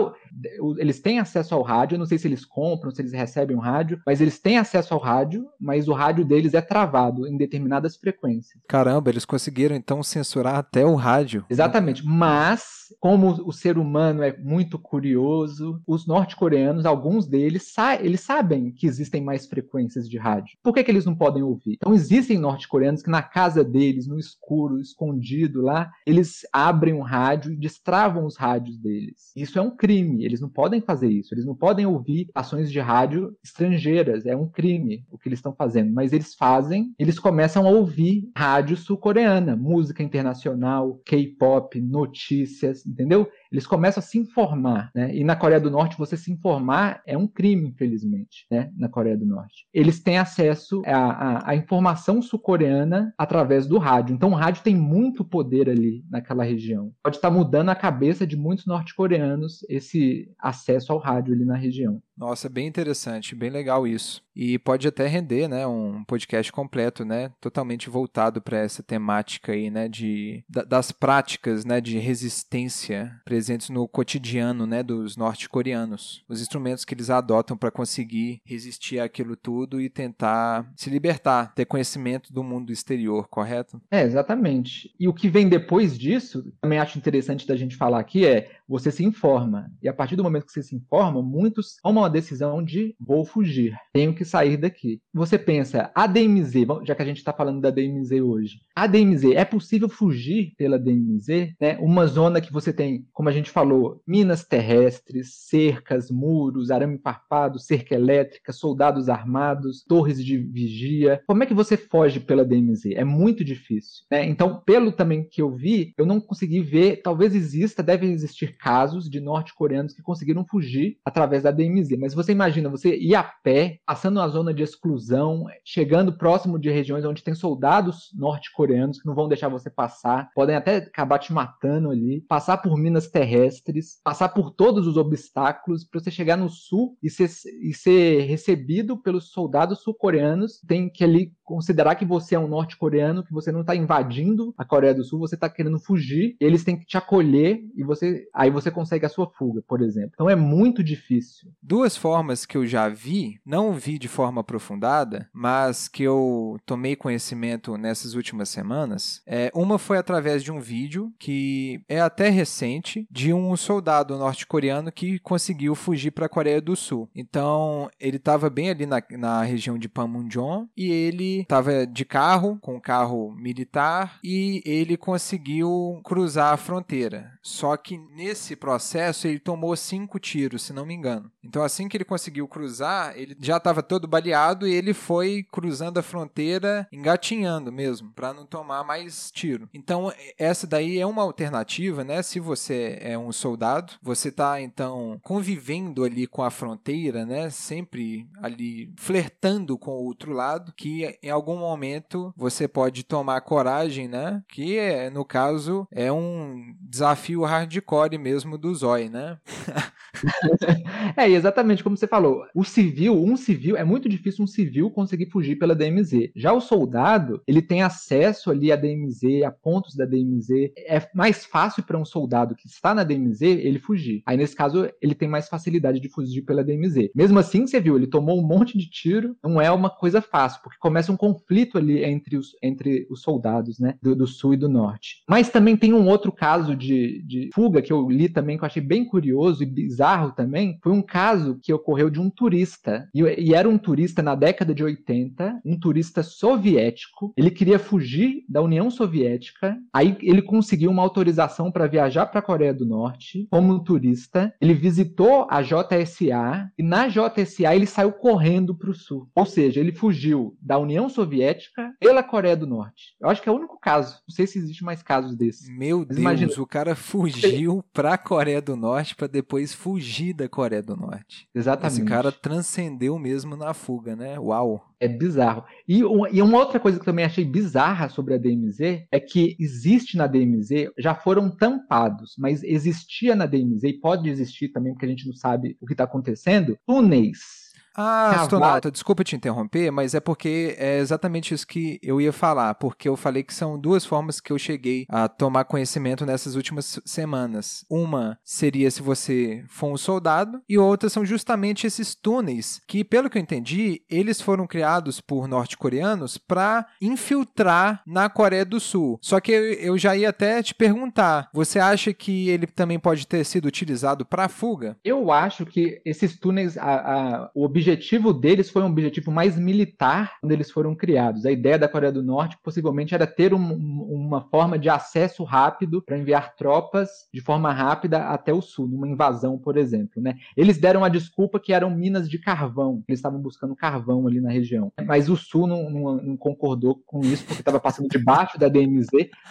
eles têm têm acesso ao rádio, não sei se eles compram, se eles recebem um rádio, mas eles têm acesso ao rádio, mas o rádio deles é travado em determinadas frequências. Caramba, eles conseguiram então censurar até o rádio. Exatamente, mas como o ser humano é muito curioso, os norte-coreanos, alguns deles, sa eles sabem que existem mais frequências de rádio. Por que, que eles não podem ouvir? Então existem norte-coreanos que na casa deles, no escuro, escondido lá, eles abrem um rádio e destravam os rádios deles. Isso é um crime, eles não podem fazer fazer isso. Eles não podem ouvir ações de rádio estrangeiras. É um crime o que eles estão fazendo. Mas eles fazem, eles começam a ouvir rádio sul-coreana, música internacional, K-pop, notícias, entendeu? Eles começam a se informar, né? E na Coreia do Norte, você se informar é um crime, infelizmente, né? Na Coreia do Norte. Eles têm acesso à, à, à informação sul-coreana através do rádio. Então, o rádio tem muito poder ali naquela região. Pode estar mudando a cabeça de muitos norte-coreanos esse acesso ao rádio ali na região. Nossa, bem interessante, bem legal isso. E pode até render, né, um podcast completo, né, totalmente voltado para essa temática aí, né, de das práticas, né, de resistência presentes no cotidiano, né, dos norte-coreanos. Os instrumentos que eles adotam para conseguir resistir àquilo tudo e tentar se libertar, ter conhecimento do mundo exterior, correto? É, exatamente. E o que vem depois disso, também acho interessante da gente falar aqui é você se informa. E a partir do momento que você se informa, muitos tomam a decisão de vou fugir, tenho que sair daqui. Você pensa, a DMZ, já que a gente está falando da DMZ hoje, a DMZ, é possível fugir pela DMZ? Né? Uma zona que você tem, como a gente falou, minas terrestres, cercas, muros, arame farpado, cerca elétrica, soldados armados, torres de vigia. Como é que você foge pela DMZ? É muito difícil. Né? Então, pelo também que eu vi, eu não consegui ver, talvez exista, devem existir casos de norte-coreanos que conseguiram fugir através da DMZ. Mas você imagina, você ir a pé, passando uma zona de exclusão, chegando próximo de regiões onde tem soldados norte-coreanos que não vão deixar você passar, podem até acabar te matando ali, passar por minas terrestres, passar por todos os obstáculos para você chegar no sul e ser, e ser recebido pelos soldados sul-coreanos. Tem que ali considerar que você é um norte-coreano, que você não está invadindo a Coreia do Sul, você está querendo fugir, eles têm que te acolher e você você consegue a sua fuga, por exemplo. Então é muito difícil. Duas formas que eu já vi, não vi de forma aprofundada, mas que eu tomei conhecimento nessas últimas semanas, é, uma foi através de um vídeo que é até recente de um soldado norte-coreano que conseguiu fugir para a Coreia do Sul. Então ele estava bem ali na, na região de Panmunjom e ele estava de carro, com um carro militar, e ele conseguiu cruzar a fronteira. Só que nesse processo ele tomou cinco tiros, se não me engano. Então, assim que ele conseguiu cruzar, ele já estava todo baleado e ele foi cruzando a fronteira, engatinhando mesmo, para não tomar mais tiro. Então, essa daí é uma alternativa, né? Se você é um soldado, você está então convivendo ali com a fronteira, né? Sempre ali flertando com o outro lado, que em algum momento você pode tomar coragem, né? Que no caso é um desafio hardcore mesmo do Zói, né? é, exatamente como você falou. O civil, um civil, é muito difícil um civil conseguir fugir pela DMZ. Já o soldado, ele tem acesso ali à DMZ, a pontos da DMZ. É mais fácil para um soldado que está na DMZ ele fugir. Aí, nesse caso, ele tem mais facilidade de fugir pela DMZ. Mesmo assim, você viu, ele tomou um monte de tiro, não é uma coisa fácil, porque começa um conflito ali entre os, entre os soldados, né, do, do sul e do norte. Mas também tem um outro caso de, de fuga que eu li também, que eu achei bem curioso e bizarro também, foi um caso que ocorreu de um turista, e, e era um turista na década de 80, um turista soviético, ele queria fugir da União Soviética, aí ele conseguiu uma autorização para viajar para a Coreia do Norte como turista, ele visitou a JSA, e na JSA ele saiu correndo para o sul, ou seja, ele fugiu da União Soviética pela Coreia do Norte. Eu acho que é o único caso, não sei se existe mais casos desses. Meu Mas Deus, imagina... o cara fugiu para a Coreia do Norte para depois fugir da Coreia do Norte. Exatamente. Esse cara transcendeu mesmo na fuga, né? Uau. É bizarro. E, e, uma outra coisa que eu também achei bizarra sobre a DMZ é que existe na DMZ, já foram tampados, mas existia na DMZ, e pode existir também, porque a gente não sabe o que está acontecendo, túneis ah, astronauta, desculpa te interromper, mas é porque é exatamente isso que eu ia falar, porque eu falei que são duas formas que eu cheguei a tomar conhecimento nessas últimas semanas. Uma seria se você for um soldado, e outra são justamente esses túneis, que, pelo que eu entendi, eles foram criados por norte-coreanos para infiltrar na Coreia do Sul. Só que eu já ia até te perguntar, você acha que ele também pode ter sido utilizado para fuga? Eu acho que esses túneis, a, a, o objetivo objetivo deles foi um objetivo mais militar quando eles foram criados. A ideia da Coreia do Norte possivelmente era ter um, uma forma de acesso rápido para enviar tropas de forma rápida até o sul, numa invasão, por exemplo. Né? Eles deram a desculpa que eram minas de carvão, eles estavam buscando carvão ali na região. Mas o sul não, não, não concordou com isso, porque estava passando debaixo da DMZ.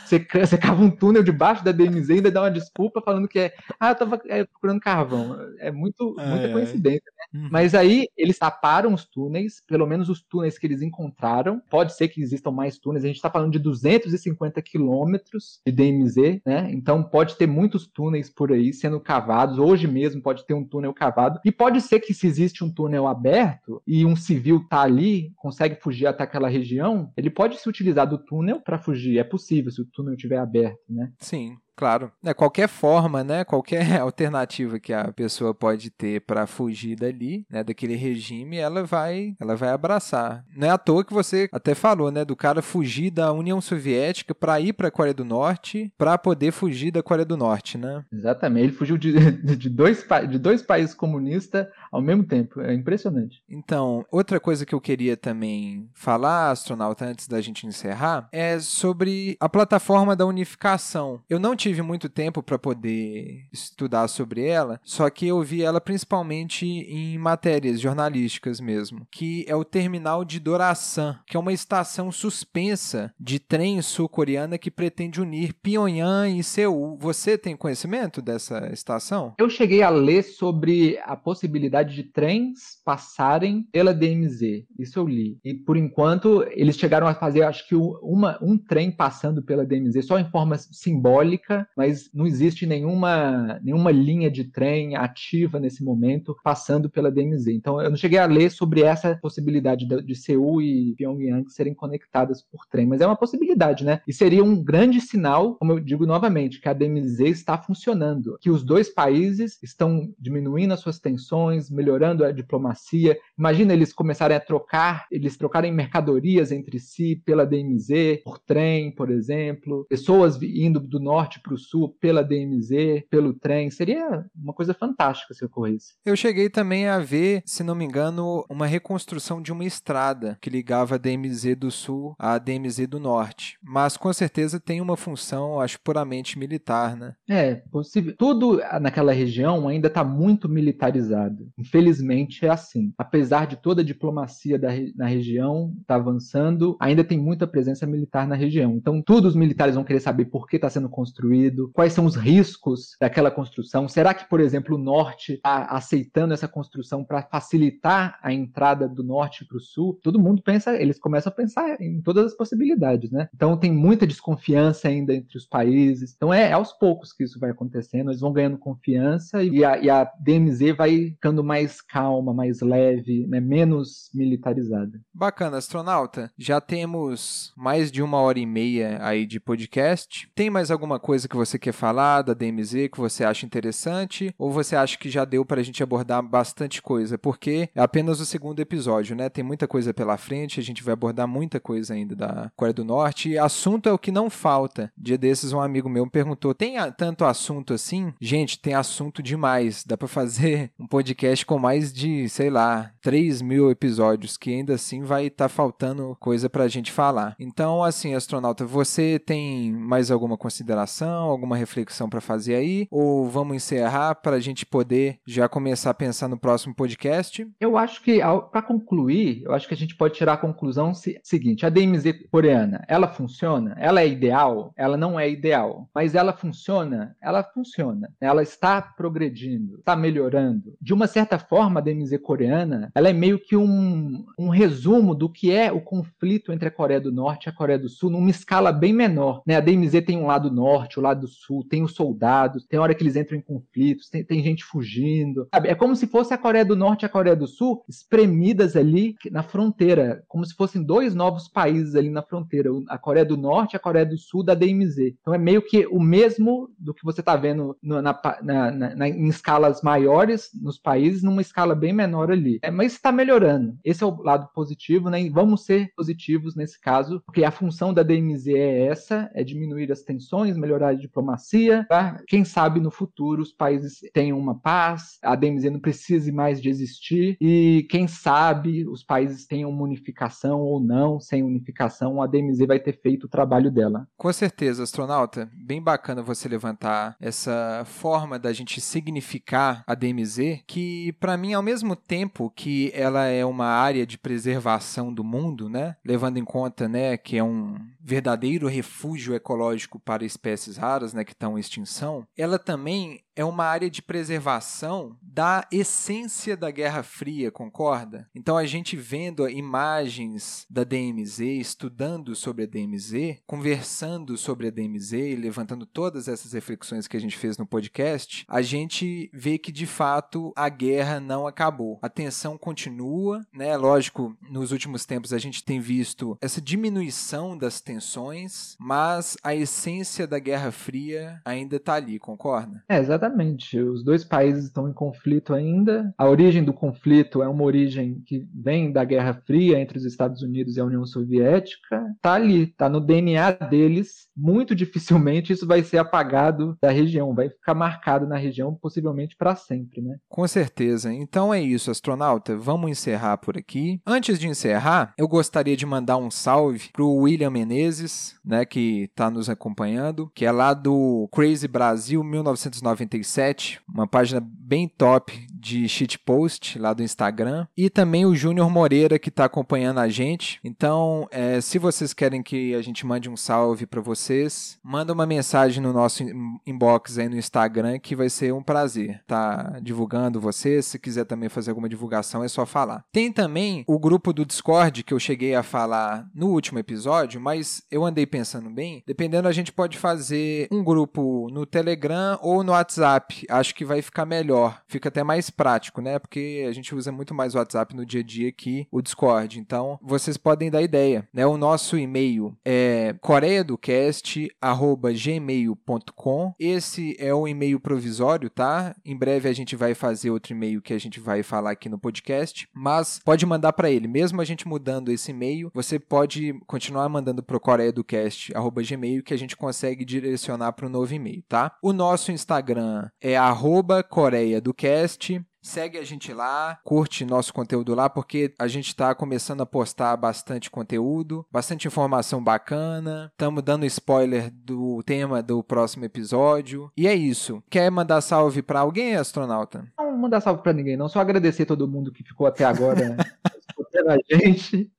Você, você cava um túnel debaixo da DMZ e ainda dá uma desculpa falando que é, ah, eu estava é, procurando carvão. É muito, muita coincidência. Uhum. Mas aí eles taparam os túneis, pelo menos os túneis que eles encontraram. Pode ser que existam mais túneis, a gente está falando de 250 quilômetros de DMZ, né? Então pode ter muitos túneis por aí sendo cavados. Hoje mesmo pode ter um túnel cavado. E pode ser que se existe um túnel aberto e um civil tá ali, consegue fugir até aquela região, ele pode se utilizar do túnel para fugir. É possível se o túnel estiver aberto, né? Sim. Claro. É, qualquer forma, né? Qualquer alternativa que a pessoa pode ter para fugir dali, né? Daquele regime, ela vai, ela vai abraçar. Não é à toa que você até falou, né? Do cara fugir da União Soviética para ir para a Coreia do Norte, para poder fugir da Coreia do Norte, né? Exatamente. Ele fugiu de, de, dois, de dois países comunistas ao mesmo tempo. É impressionante. Então, outra coisa que eu queria também falar, astronauta, antes da gente encerrar, é sobre a plataforma da unificação. Eu não tive muito tempo para poder estudar sobre ela, só que eu vi ela principalmente em matérias jornalísticas mesmo, que é o terminal de Dorasan, que é uma estação suspensa de trem sul-coreana que pretende unir Pyongyang e Seul. Você tem conhecimento dessa estação? Eu cheguei a ler sobre a possibilidade de trens passarem pela DMZ. Isso eu li. E por enquanto eles chegaram a fazer, acho que uma, um trem passando pela DMZ só em forma simbólica mas não existe nenhuma, nenhuma linha de trem ativa nesse momento passando pela DMZ. Então eu não cheguei a ler sobre essa possibilidade de, de Seul e Pyongyang serem conectadas por trem, mas é uma possibilidade, né? E seria um grande sinal, como eu digo novamente, que a DMZ está funcionando, que os dois países estão diminuindo as suas tensões, melhorando a diplomacia. Imagina eles começarem a trocar, eles trocarem mercadorias entre si pela DMZ, por trem, por exemplo, pessoas indo do norte para o sul pela DMZ, pelo trem. Seria uma coisa fantástica se ocorresse. Eu cheguei também a ver, se não me engano, uma reconstrução de uma estrada que ligava a DMZ do sul à DMZ do norte. Mas com certeza tem uma função, acho, puramente militar, né? É, possível. Tudo naquela região ainda está muito militarizado. Infelizmente é assim. Apesar de toda a diplomacia da, na região estar tá avançando, ainda tem muita presença militar na região. Então, todos os militares vão querer saber por que está sendo construído construído, quais são os riscos daquela construção. Será que, por exemplo, o norte está aceitando essa construção para facilitar a entrada do norte para o sul? Todo mundo pensa, eles começam a pensar em todas as possibilidades, né? Então tem muita desconfiança ainda entre os países. Então é, é aos poucos que isso vai acontecendo, eles vão ganhando confiança e a, e a DMZ vai ficando mais calma, mais leve, né? menos militarizada. Bacana, astronauta. Já temos mais de uma hora e meia aí de podcast. Tem mais alguma coisa coisa que você quer falar da DMZ que você acha interessante? Ou você acha que já deu para a gente abordar bastante coisa? Porque é apenas o segundo episódio, né? Tem muita coisa pela frente, a gente vai abordar muita coisa ainda da Coreia do Norte. E assunto é o que não falta. Dia desses, um amigo meu me perguntou: tem tanto assunto assim? Gente, tem assunto demais. Dá para fazer um podcast com mais de, sei lá, 3 mil episódios, que ainda assim vai estar tá faltando coisa para a gente falar. Então, assim, astronauta, você tem mais alguma consideração? Alguma reflexão para fazer aí? Ou vamos encerrar para a gente poder já começar a pensar no próximo podcast? Eu acho que, para concluir, eu acho que a gente pode tirar a conclusão seguinte: a DMZ coreana, ela funciona? Ela é ideal? Ela não é ideal. Mas ela funciona? Ela funciona. Ela está progredindo, está melhorando. De uma certa forma, a DMZ coreana, ela é meio que um, um resumo do que é o conflito entre a Coreia do Norte e a Coreia do Sul, numa escala bem menor. Né? A DMZ tem um lado norte, norte, o lado sul, tem os soldados, tem hora que eles entram em conflitos, tem, tem gente fugindo. Sabe? É como se fosse a Coreia do Norte e a Coreia do Sul espremidas ali na fronteira, como se fossem dois novos países ali na fronteira, a Coreia do Norte e a Coreia do Sul da DMZ. Então é meio que o mesmo do que você está vendo no, na, na, na, em escalas maiores nos países, numa escala bem menor ali. É, mas está melhorando. Esse é o lado positivo, né? E vamos ser positivos nesse caso, porque a função da DMZ é essa, é diminuir as tensões, melhorar para a diplomacia, para quem sabe no futuro os países tenham uma paz, a DMZ não precise mais de existir e quem sabe os países tenham uma unificação ou não, sem unificação, a DMZ vai ter feito o trabalho dela. Com certeza, astronauta, bem bacana você levantar essa forma da gente significar a DMZ, que para mim ao mesmo tempo que ela é uma área de preservação do mundo, né, levando em conta, né, que é um verdadeiro refúgio ecológico para espécies raras, né, que estão em extinção, ela também é uma área de preservação da essência da Guerra Fria, concorda? Então a gente vendo imagens da DMZ, estudando sobre a DMZ, conversando sobre a DMZ e levantando todas essas reflexões que a gente fez no podcast, a gente vê que de fato a guerra não acabou. A tensão continua, né? Lógico, nos últimos tempos a gente tem visto essa diminuição das tensões, mas a essência da Guerra Fria ainda está ali, concorda? É, exatamente Exatamente. Os dois países estão em conflito ainda. A origem do conflito é uma origem que vem da Guerra Fria entre os Estados Unidos e a União Soviética. Tá ali, tá no DNA deles. Muito dificilmente isso vai ser apagado da região, vai ficar marcado na região possivelmente para sempre, né? Com certeza. Então é isso, astronauta. Vamos encerrar por aqui. Antes de encerrar, eu gostaria de mandar um salve pro William Menezes, né, que está nos acompanhando, que é lá do Crazy Brasil 1990 97, uma página bem top de shitpost lá do Instagram. E também o Júnior Moreira, que está acompanhando a gente. Então, é, se vocês querem que a gente mande um salve para vocês, manda uma mensagem no nosso inbox aí no Instagram, que vai ser um prazer tá divulgando vocês. Se quiser também fazer alguma divulgação, é só falar. Tem também o grupo do Discord, que eu cheguei a falar no último episódio, mas eu andei pensando bem. Dependendo, a gente pode fazer um grupo no Telegram ou no WhatsApp WhatsApp, acho que vai ficar melhor. Fica até mais prático, né? Porque a gente usa muito mais o WhatsApp no dia a dia que o Discord. Então, vocês podem dar ideia, né? O nosso e-mail é coreiadocast@gmail.com. Esse é o e-mail provisório, tá? Em breve a gente vai fazer outro e-mail que a gente vai falar aqui no podcast, mas pode mandar para ele. Mesmo a gente mudando esse e-mail, você pode continuar mandando pro coreiadocast@gmail que a gente consegue direcionar para o novo e-mail, tá? O nosso Instagram é arroba Coreia do Cast. Segue a gente lá, curte nosso conteúdo lá, porque a gente está começando a postar bastante conteúdo, bastante informação bacana. Estamos dando spoiler do tema do próximo episódio. E é isso. Quer mandar salve para alguém, astronauta? Não mandar salve para ninguém, não. Só agradecer todo mundo que ficou até agora escutando a gente.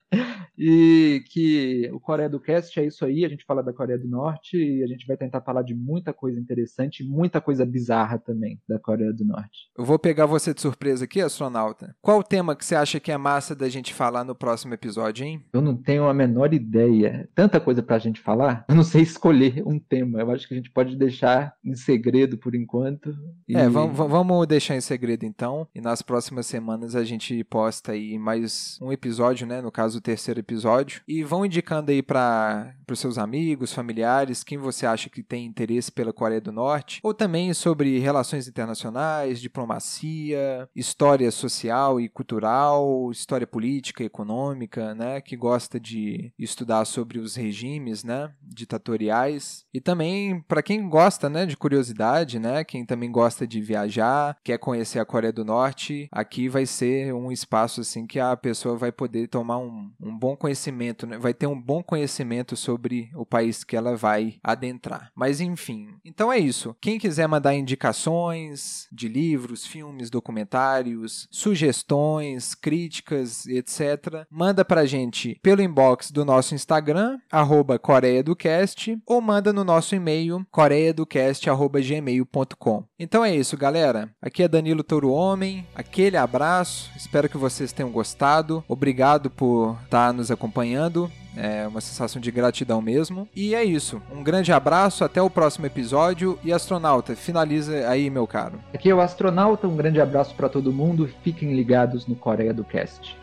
E que o Coreia do Cast é isso aí, a gente fala da Coreia do Norte e a gente vai tentar falar de muita coisa interessante, muita coisa bizarra também da Coreia do Norte. Eu vou pegar você de surpresa aqui, astronauta. Qual o tema que você acha que é massa da gente falar no próximo episódio, hein? Eu não tenho a menor ideia. Tanta coisa pra gente falar, eu não sei escolher um tema. Eu acho que a gente pode deixar em segredo por enquanto. E... É, vamos, vamos deixar em segredo então. E nas próximas semanas a gente posta aí mais um episódio, né? No caso, o terceiro episódio. E vão indicando aí para os seus amigos, familiares, quem você acha que tem interesse pela Coreia do Norte. Ou também sobre relações internacionais, diplomacia, história social e cultural, história política e econômica, né? Que gosta de estudar sobre os regimes, né? Ditatoriais. E também para quem gosta, né? De curiosidade, né? Quem também gosta de viajar, quer conhecer a Coreia do Norte, aqui vai ser um espaço assim que a pessoa vai poder tomar um, um bom conhecimento, né? vai ter um bom conhecimento sobre o país que ela vai adentrar. Mas enfim, então é isso. Quem quiser mandar indicações de livros, filmes, documentários, sugestões, críticas, etc., manda pra gente pelo inbox do nosso Instagram, arroba Coreia do Cast, ou manda no nosso e-mail, coreiadocast.gmail.com. Então é isso, galera. Aqui é Danilo Touro Homem, aquele abraço, espero que vocês tenham gostado. Obrigado estar nos acompanhando. É uma sensação de gratidão mesmo. E é isso. Um grande abraço, até o próximo episódio. E astronauta, finaliza aí, meu caro. Aqui é o astronauta, um grande abraço para todo mundo. Fiquem ligados no Coreia do Cast.